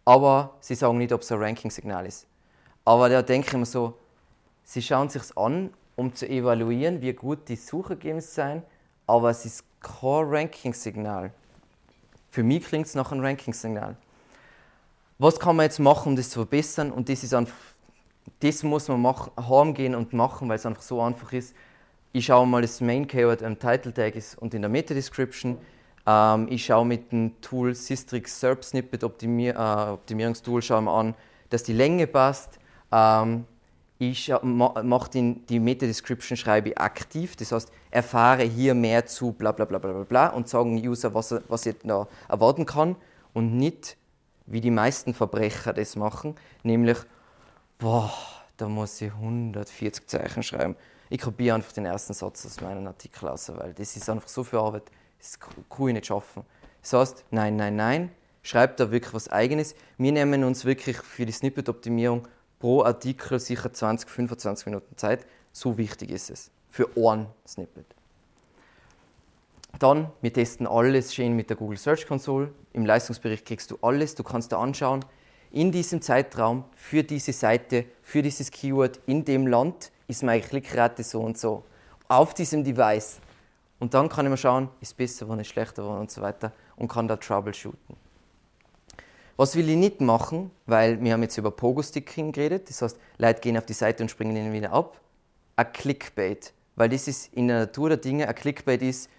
aber sie sagen nicht, ob es ein Ranking-Signal ist. Aber da denke ich mir so, sie schauen sich an, um zu evaluieren, wie gut die Suchergebnisse sind, aber es ist kein Ranking-Signal. Für mich klingt es nach einem Ranking-Signal. Was kann man jetzt machen, um das zu verbessern? Und das ist einfach, das muss man machen, heimgehen und machen, weil es einfach so einfach ist. Ich schaue mal, das Main Keyword im Title Tag ist und in der Meta Description. Ähm, ich schaue mit dem Tool Systrix SERP Snippet Optimier äh, Optimierungstool schaue mir an, dass die Länge passt. Ähm, ich mache die Meta-Description schreibe aktiv, das heißt, erfahre hier mehr zu bla bla bla bla bla und sagen User, was er, was er erwarten kann und nicht, wie die meisten Verbrecher das machen, nämlich, boah, da muss ich 140 Zeichen schreiben. Ich kopiere einfach den ersten Satz aus meinem Artikel aus, weil das ist einfach so viel Arbeit. Das kann ich nicht schaffen. Das heißt, nein, nein, nein, schreibt da wirklich was Eigenes. Wir nehmen uns wirklich für die Snippet-Optimierung pro Artikel sicher 20, 25 Minuten Zeit. So wichtig ist es. Für ein Snippet. Dann, wir testen alles schön mit der Google Search Console. Im Leistungsbericht kriegst du alles. Du kannst da anschauen, in diesem Zeitraum, für diese Seite, für dieses Keyword, in dem Land ist meine Klickrate so und so. Auf diesem Device. Und dann kann ich mal schauen, ist es besser geworden, ist schlechter geworden und so weiter und kann da troubleshooten. Was will ich nicht machen, weil wir haben jetzt über Pogo-Sticking geredet, das heißt, Leute gehen auf die Seite und springen ihnen wieder ab. Ein Clickbait, weil das ist in der Natur der Dinge, ein Clickbait ist,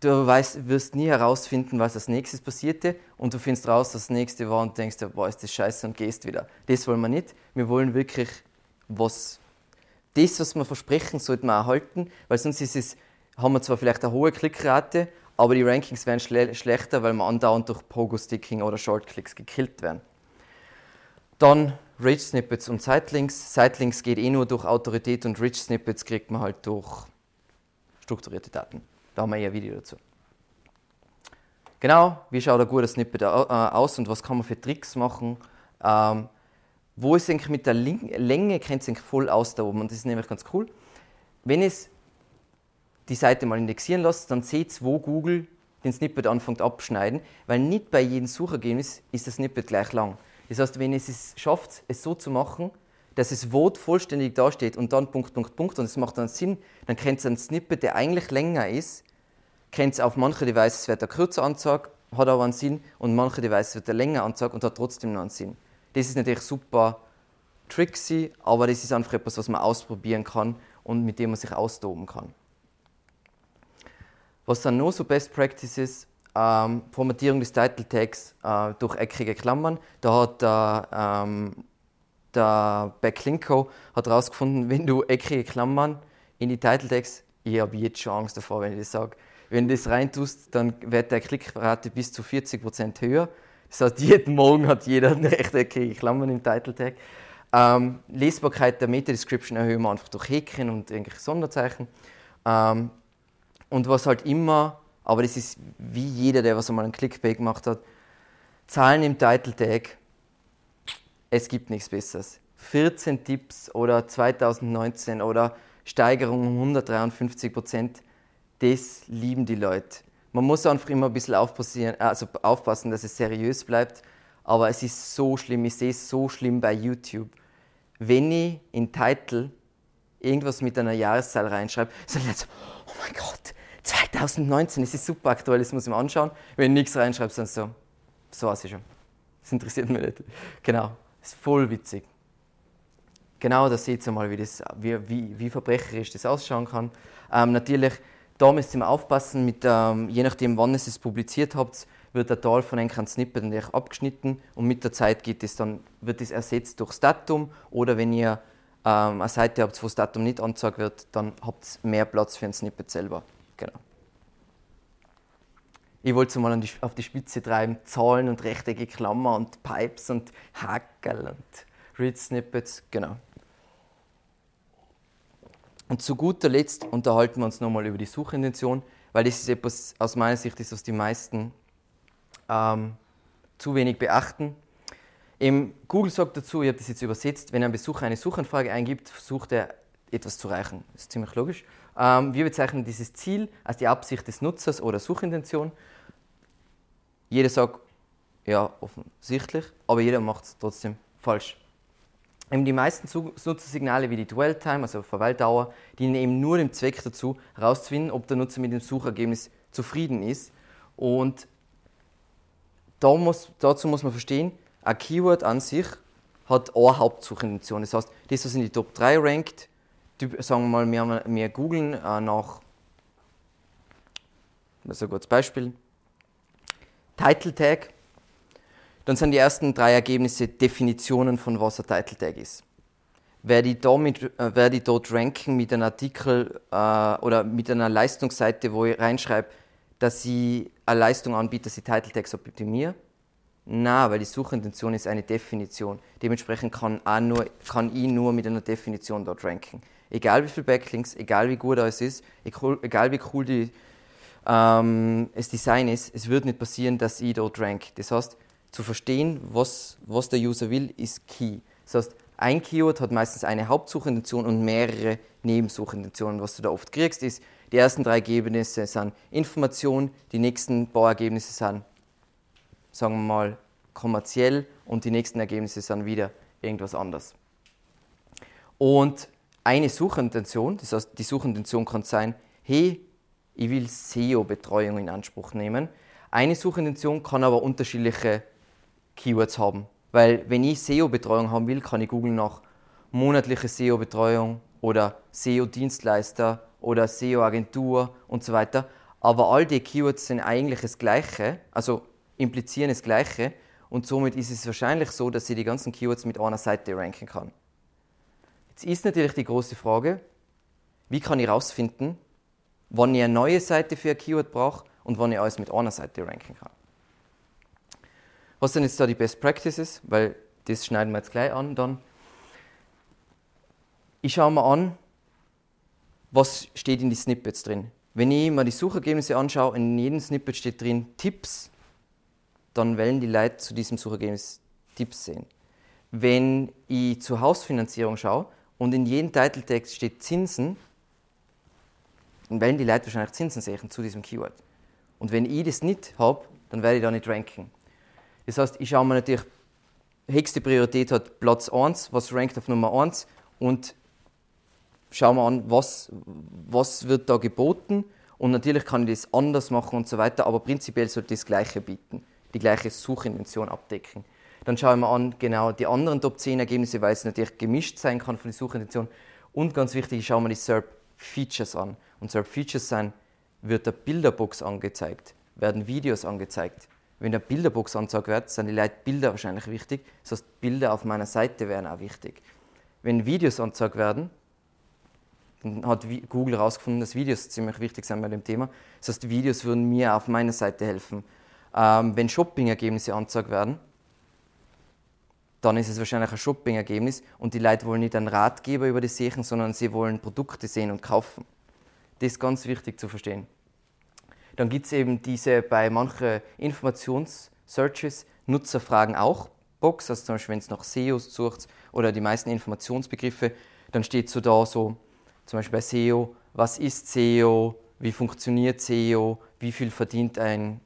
du weißt, wirst nie herausfinden, was als nächstes passierte und du findest raus, dass das nächste war und denkst, boah, ist das scheiße und gehst wieder. Das wollen wir nicht. Wir wollen wirklich was, das, was wir versprechen, sollten wir erhalten, weil sonst ist es haben wir zwar vielleicht eine hohe Klickrate, aber die Rankings werden schle schlechter, weil wir andauernd durch Pogo-Sticking oder Shortclicks gekillt werden. Dann Rich Snippets und Sitelinks. Sitelinks geht eh nur durch Autorität und Rich Snippets kriegt man halt durch strukturierte Daten. Da haben wir eher ein Video dazu. Genau, wie schaut ein guter Snippet aus und was kann man für Tricks machen? Ähm, wo ist eigentlich mit der Länge, kennt sich voll aus da oben und das ist nämlich ganz cool. Wenn es die Seite mal indexieren lasst, dann seht ihr, wo Google den Snippet anfängt abschneiden, weil nicht bei jedem Suchergebnis ist das Snippet gleich lang. Das heißt, wenn es es schafft, es so zu machen, dass es Vote vollständig dasteht und dann Punkt, Punkt, Punkt und es macht dann Sinn, dann kennt ihr einen Snippet, der eigentlich länger ist, kennt ihr auf manche Devices wird er kürzer anzeigt, hat aber einen Sinn und manche Devices wird er länger anzeigt und hat trotzdem noch einen Sinn. Das ist natürlich super tricksy, aber das ist einfach etwas, was man ausprobieren kann und mit dem man sich austoben kann. Was dann noch so Best Practices ähm, Formatierung des Title Tags äh, durch eckige Klammern. Da hat der, ähm, der Backlinko herausgefunden, wenn du eckige Klammern in die Title Tags, ich habe jetzt schon Angst davor, wenn ich das sage, wenn du das reintust, dann wird der Klickrate bis zu 40% höher. Das heißt, jeden Morgen hat jeder *laughs* eine rechteckige Klammern im Title Tag. Ähm, Lesbarkeit der Meta-Description erhöhen wir einfach durch Häkchen und irgendwelche Sonderzeichen. Ähm, und was halt immer aber das ist wie jeder, der was einmal einen Clickbait gemacht hat. Zahlen im Title Tag, es gibt nichts Besseres. 14 Tipps oder 2019 oder Steigerung um 153 Prozent, das lieben die Leute. Man muss einfach immer ein bisschen aufpassen, also aufpassen, dass es seriös bleibt. Aber es ist so schlimm, ich sehe es so schlimm bei YouTube. Wenn ich in Title irgendwas mit einer Jahreszahl reinschreibe, sind jetzt, oh mein Gott, 2019, es ist super aktuell, das muss ich mir anschauen. Wenn du nichts reinschreibst, dann so, so weiß ich schon. Das interessiert mich nicht. Genau, das ist voll witzig. Genau, da seht ihr mal, wie, das, wie, wie, wie verbrecherisch das ausschauen kann. Ähm, natürlich, da müsst ihr mal aufpassen, mit, ähm, je nachdem, wann ihr es publiziert habt, wird der Teil von einem Snippet natürlich abgeschnitten und mit der Zeit geht es dann, wird es ersetzt durchs Datum oder wenn ihr ähm, eine Seite habt, wo das Datum nicht angezeigt wird, dann habt ihr mehr Platz für ein Snippet selber. Genau. Ich wollte es mal die, auf die Spitze treiben, Zahlen und rechteckige Klammer und Pipes und Hackerl und Read Snippets, genau. Und zu guter Letzt unterhalten wir uns nochmal über die Suchintention, weil das ist etwas, aus meiner Sicht ist, was die meisten ähm, zu wenig beachten. Im Google sagt dazu, ich habe das jetzt übersetzt, wenn ein Besucher eine Suchanfrage eingibt, versucht er etwas zu erreichen. Das ist ziemlich logisch. Ähm, wir bezeichnen dieses Ziel als die Absicht des Nutzers oder Suchintention. Jeder sagt, ja, offensichtlich, aber jeder macht es trotzdem falsch. Eben die meisten Nutzersignale wie die Dwell Time, also Verweildauer, dienen eben nur dem Zweck dazu, herauszufinden, ob der Nutzer mit dem Suchergebnis zufrieden ist. Und da muss, dazu muss man verstehen, ein Keyword an sich hat eine Hauptsuchintention. Das heißt, das, was in die Top 3 rankt, sagen wir mal, wir, wir googeln äh, nach, das ist ein gutes Beispiel, Title Tag, dann sind die ersten drei Ergebnisse Definitionen von was ein Title Tag ist. Wer die, damit, äh, wer die dort ranken mit einem Artikel äh, oder mit einer Leistungsseite, wo ich reinschreibe, dass sie eine Leistung anbiete, dass ich Title Tags optimiere? Nein, weil die Suchintention ist eine Definition. Dementsprechend kann, auch nur, kann ich nur mit einer Definition dort ranken egal wie viele Backlinks, egal wie gut es ist, egal wie cool die, ähm, das Design ist, es wird nicht passieren, dass ich dort rank. Das heißt, zu verstehen, was, was der User will, ist key. Das heißt, ein Keyword hat meistens eine Hauptsuchintention und mehrere Nebensuchintentionen. Was du da oft kriegst, ist, die ersten drei Ergebnisse sind Information, die nächsten paar Ergebnisse sind, sagen wir mal, kommerziell und die nächsten Ergebnisse sind wieder irgendwas anderes. Und eine Suchintention, das heißt, die Suchintention kann sein, hey, ich will SEO-Betreuung in Anspruch nehmen. Eine Suchintention kann aber unterschiedliche Keywords haben. Weil wenn ich SEO-Betreuung haben will, kann ich googeln nach monatliche SEO-Betreuung oder SEO-Dienstleister oder SEO-Agentur und so weiter. Aber all die Keywords sind eigentlich das Gleiche, also implizieren das Gleiche und somit ist es wahrscheinlich so, dass ich die ganzen Keywords mit einer Seite ranken kann. Jetzt ist natürlich die große Frage, wie kann ich herausfinden, wann ich eine neue Seite für ein Keyword brauche und wann ich alles mit einer Seite ranken kann. Was sind jetzt da die Best Practices? Weil das schneiden wir jetzt gleich an. Dann. Ich schaue mir an, was steht in die Snippets drin. Wenn ich mir die Suchergebnisse anschaue, in jedem Snippet steht drin Tipps, dann wollen die Leute zu diesem Suchergebnis Tipps sehen. Wenn ich zur Hausfinanzierung schaue, und in jedem Titeltext steht Zinsen, dann werden die Leute wahrscheinlich Zinsen sehen zu diesem Keyword. Und wenn ich das nicht habe, dann werde ich da nicht ranken. Das heißt, ich schaue mir natürlich, höchste Priorität hat Platz 1, was rankt auf Nummer 1 und schaue mir an, was, was wird da geboten und natürlich kann ich das anders machen und so weiter, aber prinzipiell sollte das Gleiche bieten, die gleiche Suchintention abdecken. Dann schaue ich mir an, genau die anderen Top 10 Ergebnisse, weil es natürlich gemischt sein kann von den Suchintentionen. Und ganz wichtig, ich schaue mir die SERP Features an. Und SERP Features sein, wird der Bilderbox angezeigt, werden Videos angezeigt. Wenn der Bilderbox angezeigt wird, sind die Leute Bilder wahrscheinlich wichtig. Das heißt, Bilder auf meiner Seite wären auch wichtig. Wenn Videos angezeigt werden, dann hat Google herausgefunden, dass Videos ziemlich wichtig sind bei dem Thema. Das heißt, Videos würden mir auf meiner Seite helfen. Ähm, wenn Shopping-Ergebnisse angezeigt werden, dann ist es wahrscheinlich ein Shopping-Ergebnis und die Leute wollen nicht einen Ratgeber über das sehen, sondern sie wollen Produkte sehen und kaufen. Das ist ganz wichtig zu verstehen. Dann gibt es eben diese bei manchen Informations-Searches, Nutzerfragen auch Box, also zum Beispiel wenn es nach SEOs sucht oder die meisten Informationsbegriffe, dann steht so da so, zum Beispiel bei SEO, was ist SEO, wie funktioniert SEO, wie viel verdient ein,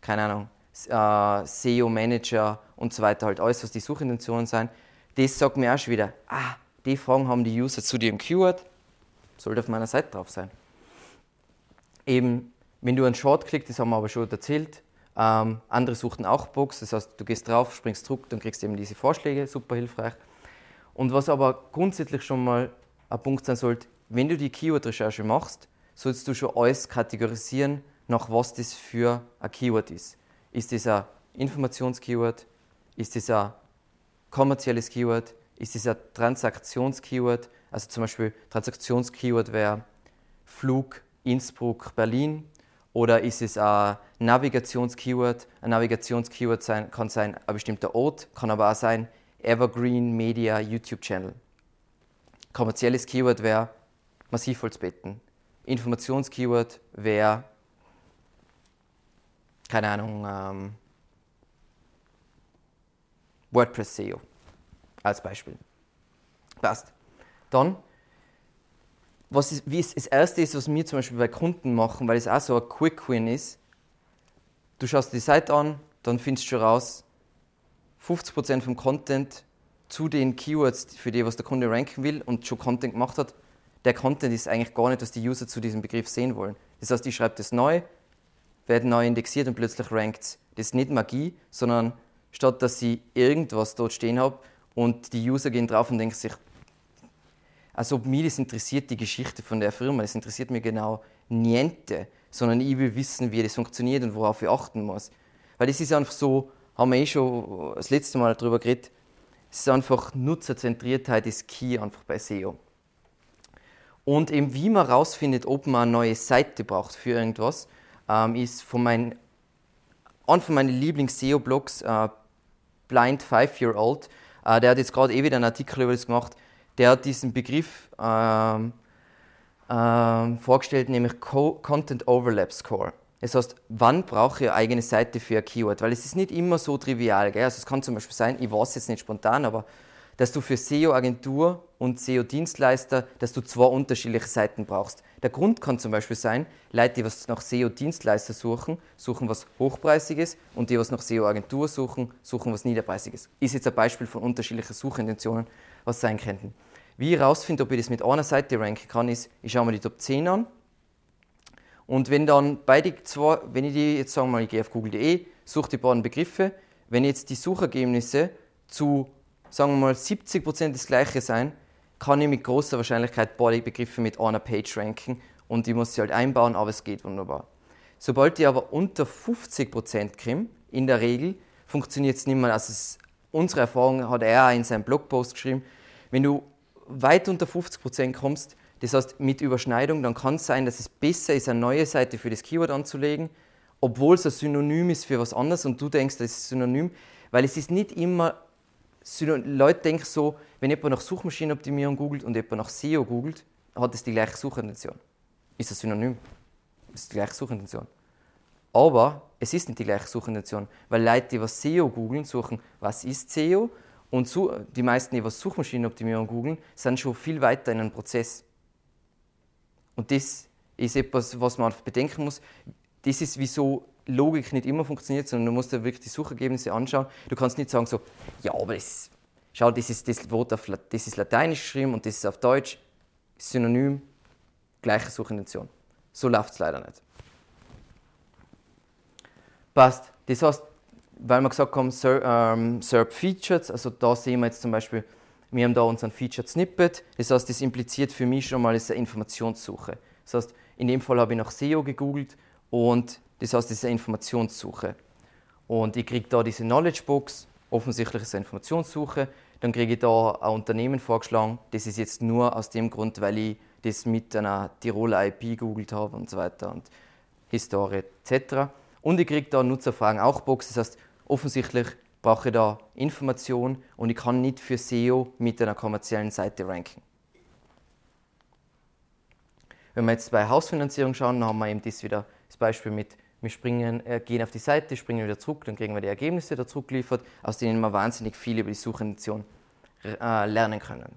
keine Ahnung, äh, SEO-Manager und so weiter, halt alles, was die Suchintentionen sind. Das sagt mir auch schon wieder, ah, die Fragen haben die User zu dem Keyword, sollte auf meiner Seite drauf sein. Eben, wenn du einen Short klickst, das haben wir aber schon erzählt, ähm, andere suchten auch Box, das heißt, du gehst drauf, springst zurück, dann kriegst du eben diese Vorschläge, super hilfreich. Und was aber grundsätzlich schon mal ein Punkt sein sollte, wenn du die Keyword-Recherche machst, sollst du schon alles kategorisieren, nach was das für ein Keyword ist. Ist das ein Informations-Keyword? Ist das ein kommerzielles Keyword? Ist das ein Transaktions-Keyword? Also zum Beispiel Transaktions-Keyword wäre Flug Innsbruck, Berlin. Oder ist es ein Navigations-Keyword? Ein Navigations-Keyword sein, kann sein ein bestimmter Ort, kann aber auch sein Evergreen Media YouTube-Channel. Kommerzielles Keyword wäre Massivholzbetten. Informations-Keyword wäre, keine Ahnung, ähm, WordPress SEO als Beispiel. Passt. Dann was ist, wie es das erste ist, was wir zum Beispiel bei Kunden machen, weil es auch so ein Quick Win ist. Du schaust die Seite an, dann findest du raus, 50% vom Content zu den Keywords, für die was der Kunde ranken will und schon Content gemacht hat, der Content ist eigentlich gar nicht, dass die User zu diesem Begriff sehen wollen. Das heißt, ich schreibe das neu, werde neu indexiert und plötzlich rankt es. Das ist nicht Magie, sondern statt dass ich irgendwas dort stehen habe und die User gehen drauf und denken sich, als ob mich das interessiert, die Geschichte von der Firma. Das interessiert mir genau niente, sondern ich will wissen, wie das funktioniert und worauf ich achten muss. Weil das ist einfach so, haben wir eh schon das letzte Mal darüber geredet, es ist einfach Nutzerzentriertheit ist key einfach bei SEO. Und eben wie man herausfindet, ob man eine neue Seite braucht für irgendwas, ähm, ist von meinen, einer von meinen Lieblings-SEO-Blogs, äh, Blind Five Year Old, äh, der hat jetzt gerade eh wieder einen Artikel über das gemacht, der hat diesen Begriff ähm, ähm, vorgestellt, nämlich Co Content Overlap Score. Das heißt, wann brauche ich eine eigene Seite für ein Keyword? Weil es ist nicht immer so trivial. Gell? Also es kann zum Beispiel sein, ich weiß jetzt nicht spontan, aber dass du für SEO-Agentur und SEO-Dienstleister, dass du zwei unterschiedliche Seiten brauchst. Der Grund kann zum Beispiel sein, Leute, die was nach SEO-Dienstleister suchen, suchen was Hochpreisiges und die, was nach SEO-Agentur suchen, suchen was Niederpreisiges. Ist jetzt ein Beispiel von unterschiedlichen Suchintentionen was sein könnten. Wie ich herausfinde, ob ich das mit einer Seite ranken kann, ist, ich schaue mir die Top 10 an. Und wenn dann beide zwei, wenn ich die jetzt sagen wir mal, ich gehe auf google.de, suche die beiden Begriffe, wenn jetzt die Suchergebnisse zu, sagen wir mal, 70% das gleiche sein, kann ich mit großer Wahrscheinlichkeit beide Begriffe mit einer Page ranken und ich muss sie halt einbauen, aber es geht wunderbar. Sobald ich aber unter 50% kriege, in der Regel, funktioniert es nicht mehr. Also es unsere Erfahrung hat er auch in seinem Blogpost geschrieben, wenn du weit unter 50% kommst, das heißt mit Überschneidung, dann kann es sein, dass es besser ist, eine neue Seite für das Keyword anzulegen, obwohl es ein Synonym ist für was anderes und du denkst, das ist Synonym, weil es ist nicht immer. Leute denken so, wenn jemand nach Suchmaschinenoptimierung googelt und jemand nach SEO googelt, hat es die gleiche Suchintention. Ist das Synonym? Ist die gleiche Suchintention. Aber es ist nicht die gleiche Suchintention, weil Leute, die was SEO googeln, suchen, was ist SEO? Und die meisten, die was Suchmaschinenoptimierung googeln, sind schon viel weiter in einem Prozess. Und das ist etwas, was man bedenken muss. Das ist, wieso Logik nicht immer funktioniert, sondern du musst dir wirklich die Suchergebnisse anschauen. Du kannst nicht sagen so, ja, aber das, schau, das ist das Wort auf, das ist lateinisch geschrieben und das ist auf Deutsch, Synonym, gleiche Suchintention. So läuft es leider nicht. Passt. Das heißt, weil wir gesagt haben, ähm, SERP Features, also da sehen wir jetzt zum Beispiel, wir haben da unseren Featured Snippet, das heißt, das impliziert für mich schon mal, eine Informationssuche. Das heißt, in dem Fall habe ich nach SEO gegoogelt und das heißt, das ist eine Informationssuche. Und ich kriege da diese Knowledge Box, offensichtlich ist eine Informationssuche, dann kriege ich da ein Unternehmen vorgeschlagen, das ist jetzt nur aus dem Grund, weil ich das mit einer Tiroler IP googelt habe und so weiter und Historie etc. Und ich kriege da Nutzerfragen auch Box, das heißt, offensichtlich brauche ich da Information und ich kann nicht für SEO mit einer kommerziellen Seite ranken. Wenn wir jetzt bei Hausfinanzierung schauen, dann haben wir eben das wieder das Beispiel mit, wir springen, äh, gehen auf die Seite, springen wieder zurück, dann kriegen wir die Ergebnisse da zurückgeliefert, aus denen wir wahnsinnig viel über die Suchintention äh, lernen können.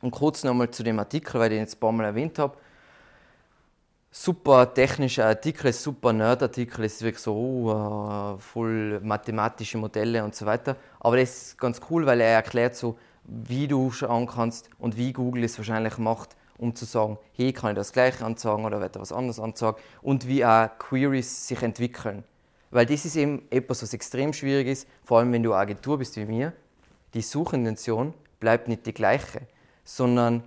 Und kurz nochmal zu dem Artikel, weil ich den jetzt ein paar Mal erwähnt habe super technischer Artikel, super Nerd-Artikel, es ist wirklich so uh, voll mathematische Modelle und so weiter. Aber das ist ganz cool, weil er erklärt so, wie du schauen kannst und wie Google es wahrscheinlich macht, um zu sagen, hey, kann ich das gleiche anzeigen oder wird was anderes anzeigen und wie auch Queries sich entwickeln. Weil das ist eben etwas, was extrem schwierig ist, vor allem wenn du eine Agentur bist wie mir. Die Suchintention bleibt nicht die gleiche, sondern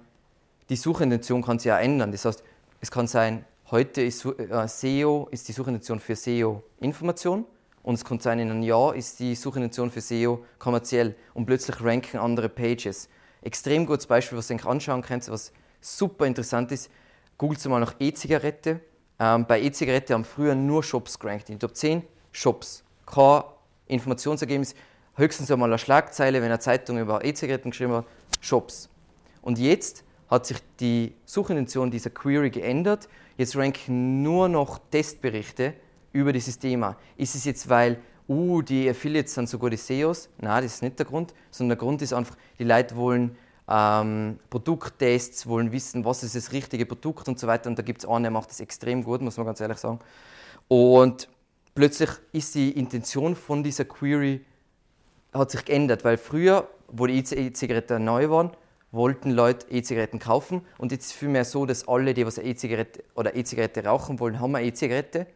die Suchintention kann sich ja ändern. Das heißt, es kann sein, Heute ist äh, SEO ist die Suchintention für SEO Information und es kann sein, in einem Jahr ist die Suchintention für SEO kommerziell und plötzlich ranken andere Pages. Extrem gutes Beispiel, was euch anschauen könnt, was super interessant ist. Googelt mal nach E-Zigarette. Ähm, bei E-Zigarette haben früher nur Shops gerankt. In Top 10 Shops. Kein Informationsergebnis. Höchstens einmal eine Schlagzeile, wenn eine Zeitung über E-Zigaretten geschrieben hat. Shops. Und jetzt hat sich die Suchintention dieser Query geändert. Jetzt ranken nur noch Testberichte über dieses Thema. Ist es jetzt, weil uh, die Affiliates sind so gute SEOs? Nein, das ist nicht der Grund, sondern der Grund ist einfach, die Leute wollen ähm, Produkttests, wollen wissen, was ist das richtige Produkt und so weiter. Und da gibt es einen, der macht das extrem gut, muss man ganz ehrlich sagen. Und plötzlich ist die Intention von dieser Query hat sich geändert, weil früher, wo die E-Zigaretten neu waren, wollten Leute E-Zigaretten kaufen und jetzt ist es vielmehr so, dass alle, die was E-Zigarette oder E-Zigarette rauchen wollen, haben eine E-Zigarette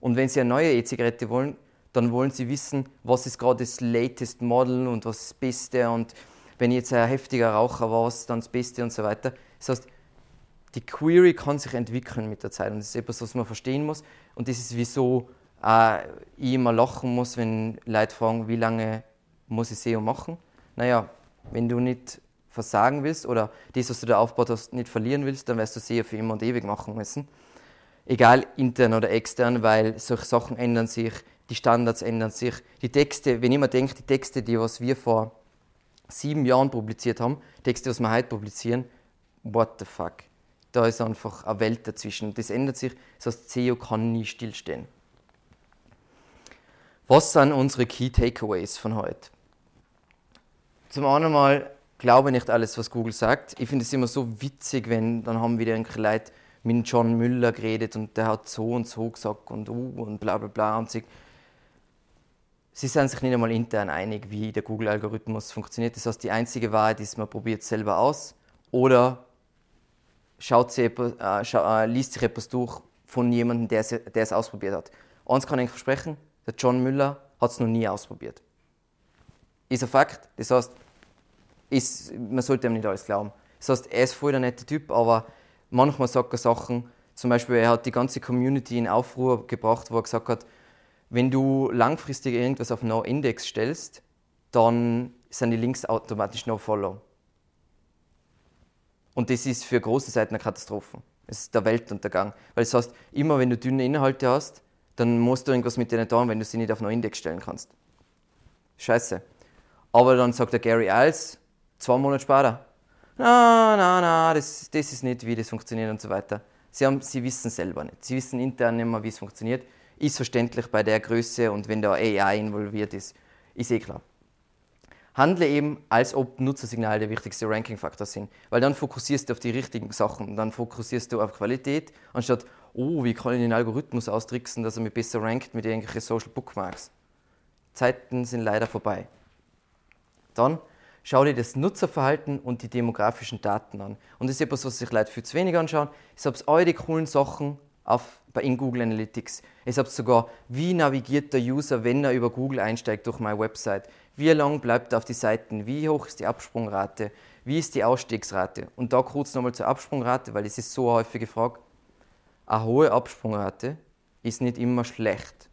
und wenn sie eine neue E-Zigarette wollen, dann wollen sie wissen, was ist gerade das latest Model und was ist das Beste und wenn ich jetzt ein heftiger Raucher war, was dann das Beste und so weiter. Das heißt, die Query kann sich entwickeln mit der Zeit und das ist etwas, was man verstehen muss und das ist wieso äh, ich immer lachen muss, wenn Leute fragen, wie lange muss ich SEO machen. Naja, wenn du nicht versagen willst oder das, was du da aufgebaut hast, nicht verlieren willst, dann wirst du sehr für immer und ewig machen müssen. Egal intern oder extern, weil solche Sachen ändern sich, die Standards ändern sich. Die Texte, wenn ich mir denke, die Texte, die was wir vor sieben Jahren publiziert haben, Texte, was wir heute publizieren, what the fuck. Da ist einfach eine Welt dazwischen. Das ändert sich, das heißt, SEO kann nie stillstehen. Was sind unsere Key Takeaways von heute? Zum einen mal glaube nicht alles, was Google sagt. Ich finde es immer so witzig, wenn dann haben wieder irgendwelche Leute mit John Müller geredet und der hat so und so gesagt und uh und bla bla bla und sie, sie sind sich nicht einmal intern einig, wie der Google-Algorithmus funktioniert. Das heißt, die einzige Wahrheit ist, man probiert es selber aus oder schaut sie, äh, schau, äh, liest sich etwas durch von jemandem, der es, der es ausprobiert hat. Eins kann ich versprechen, der John Müller hat es noch nie ausprobiert. Ist ein Fakt. Das heißt, ist, man sollte ihm nicht alles glauben. Das heißt, er ist voll der nette Typ, aber manchmal sagt er Sachen, zum Beispiel, er hat die ganze Community in Aufruhr gebracht, wo er gesagt hat, wenn du langfristig irgendwas auf No-Index stellst, dann sind die Links automatisch No-Follow. Und das ist für große Seiten eine Katastrophe. Es ist der Weltuntergang. Weil das heißt, immer wenn du dünne Inhalte hast, dann musst du irgendwas mit denen tun, wenn du sie nicht auf No-Index stellen kannst. Scheiße. Aber dann sagt der Gary Iles, Zwei Monate später. Na, na, na, das, das ist nicht, wie das funktioniert und so weiter. Sie, haben, sie wissen selber nicht. Sie wissen intern nicht mehr, wie es funktioniert. Ist verständlich bei der Größe und wenn da AI involviert ist, ist eh klar. Handle eben, als ob Nutzersignale der wichtigste Ranking-Faktor sind. Weil dann fokussierst du auf die richtigen Sachen. Dann fokussierst du auf Qualität, anstatt, oh, wie kann ich den Algorithmus austricksen, dass er mich besser rankt mit irgendwelchen Social Bookmarks. Zeiten sind leider vorbei. Dann schau dir das Nutzerverhalten und die demografischen Daten an. Und das ist etwas, was sich Leute viel zu wenig anschauen. Ich habe all die coolen Sachen auf in Google Analytics. Es hat sogar, wie navigiert der User, wenn er über Google einsteigt durch meine Website. Wie lang bleibt er auf die Seiten? Wie hoch ist die Absprungrate? Wie ist die Ausstiegsrate? Und da kurz nochmal zur Absprungrate, weil es ist so eine häufige Frage. Eine hohe Absprungrate ist nicht immer schlecht.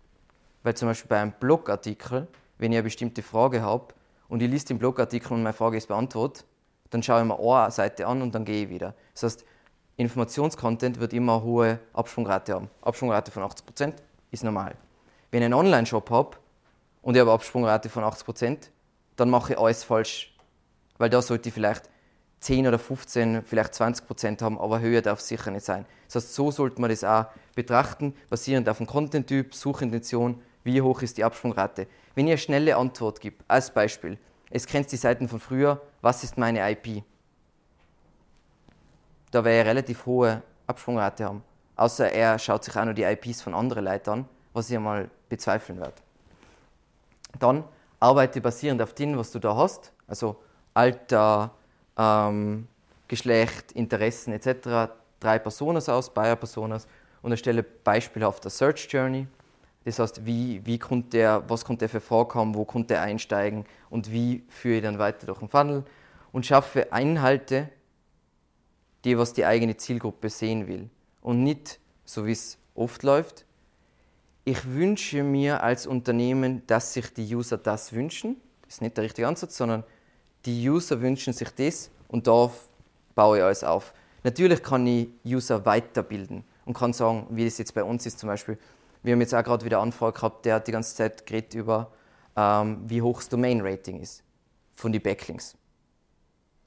Weil zum Beispiel bei einem Blogartikel, wenn ich eine bestimmte Frage habe und ich lese den Blogartikel und meine Frage ist beantwortet, dann schaue ich mir eine Seite an und dann gehe ich wieder. Das heißt, Informationscontent wird immer eine hohe Absprungrate haben. Absprungrate von 80% ist normal. Wenn ich einen Online-Shop habe und ich habe eine Absprungrate von 80%, dann mache ich alles falsch. Weil da sollte ich vielleicht 10 oder 15, vielleicht 20% haben, aber höher darf es sicher nicht sein. Das heißt, so sollte man das auch betrachten, basierend auf dem Content-Typ, Suchintention, wie hoch ist die Absprungrate. Wenn ich eine schnelle Antwort gebe, als Beispiel, es kennt die Seiten von früher, was ist meine IP? Da werde ich relativ hohe Absprungrate haben. Außer er schaut sich auch noch die IPs von anderen Leuten an, was ich einmal bezweifeln werde. Dann arbeite basierend auf dem, was du da hast, also Alter, ähm, Geschlecht, Interessen etc. Drei Personas aus, Bayer Personas und erstelle beispielhaft eine Search Journey. Das heißt, wie, wie kommt der, was kommt der für Vorkommen, wo kommt der einsteigen und wie führe ich dann weiter durch den Funnel und schaffe Inhalte, die was die eigene Zielgruppe sehen will. Und nicht, so wie es oft läuft, ich wünsche mir als Unternehmen, dass sich die User das wünschen. Das ist nicht der richtige Ansatz, sondern die User wünschen sich das und darauf baue ich alles auf. Natürlich kann ich User weiterbilden und kann sagen, wie es jetzt bei uns ist zum Beispiel. Wir haben jetzt auch gerade wieder eine Anfrage gehabt, der hat die ganze Zeit geredet über, ähm, wie hoch das Domain-Rating ist von den Backlinks.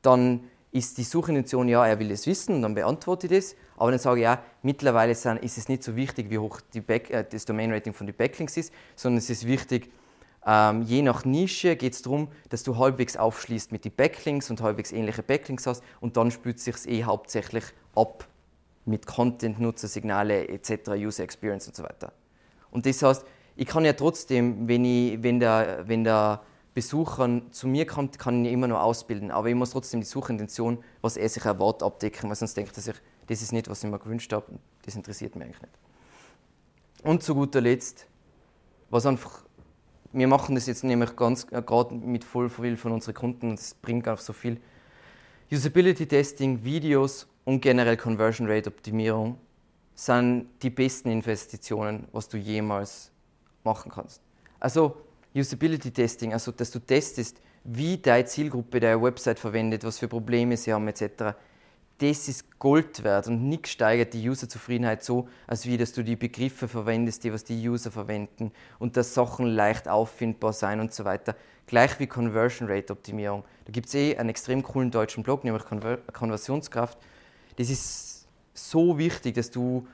Dann ist die Suchintention, ja, er will es wissen und dann beantworte ich das. Aber dann sage ich ja, mittlerweile ist es nicht so wichtig, wie hoch Back, äh, das Domain-Rating von den Backlinks ist, sondern es ist wichtig, ähm, je nach Nische geht es darum, dass du halbwegs aufschließt mit den Backlinks und halbwegs ähnliche Backlinks hast und dann spürt sich es eh hauptsächlich ab mit Content, Nutzersignale etc., User Experience und so weiter. Und das heißt, ich kann ja trotzdem, wenn, ich, wenn, der, wenn der Besucher zu mir kommt, kann ich immer noch ausbilden. Aber ich muss trotzdem die Suchintention, was er sich erwartet, abdecken, weil sonst denkt er sich, das ist nicht, was ich mir gewünscht habe. Das interessiert mich eigentlich nicht. Und zu guter Letzt, was einfach, wir machen das jetzt nämlich ganz äh, gerade mit voll viel von unseren Kunden und es bringt einfach so viel. Usability Testing, Videos und generell Conversion Rate Optimierung sind die besten Investitionen, was du jemals machen kannst. Also Usability Testing, also dass du testest, wie deine Zielgruppe deine Website verwendet, was für Probleme sie haben etc. Das ist Gold wert und nichts steigert die Userzufriedenheit so, als wie dass du die Begriffe verwendest, die was die User verwenden und dass Sachen leicht auffindbar sein und so weiter. Gleich wie Conversion Rate Optimierung. Da gibt es eh einen extrem coolen deutschen Blog, nämlich Conver Konversionskraft. Das ist so wichtig, dass du,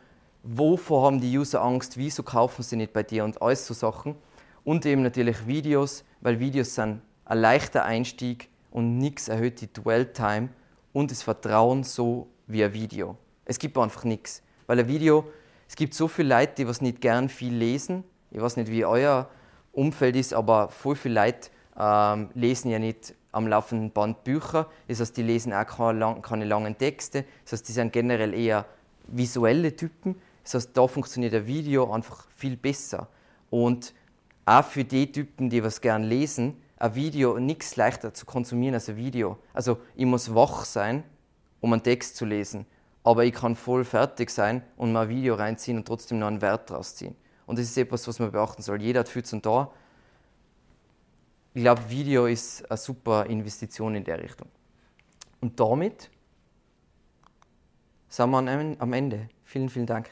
wovor haben die User Angst, wieso kaufen sie nicht bei dir und alles so Sachen. Und eben natürlich Videos, weil Videos sind ein leichter Einstieg und nichts erhöht die Dwell-Time und das Vertrauen so wie ein Video. Es gibt einfach nichts. Weil ein Video, es gibt so viele Leute, die was nicht gern viel lesen. Ich weiß nicht, wie euer Umfeld ist, aber voll viele Leute ähm, lesen ja nicht am laufenden Band Bücher. Das heißt, die lesen auch keine, keine langen Texte. Das heißt, die sind generell eher visuelle Typen. Das heißt, da funktioniert ein Video einfach viel besser. Und auch für die Typen, die was gern lesen, ein Video nichts leichter zu konsumieren als ein Video. Also ich muss wach sein, um einen Text zu lesen, aber ich kann voll fertig sein und mal ein Video reinziehen und trotzdem noch einen Wert draus ziehen. Und das ist etwas, was man beachten soll. Jeder hat viel zum da. Ich glaube, Video ist eine super Investition in der Richtung. Und damit sind wir am Ende. Vielen, vielen Dank.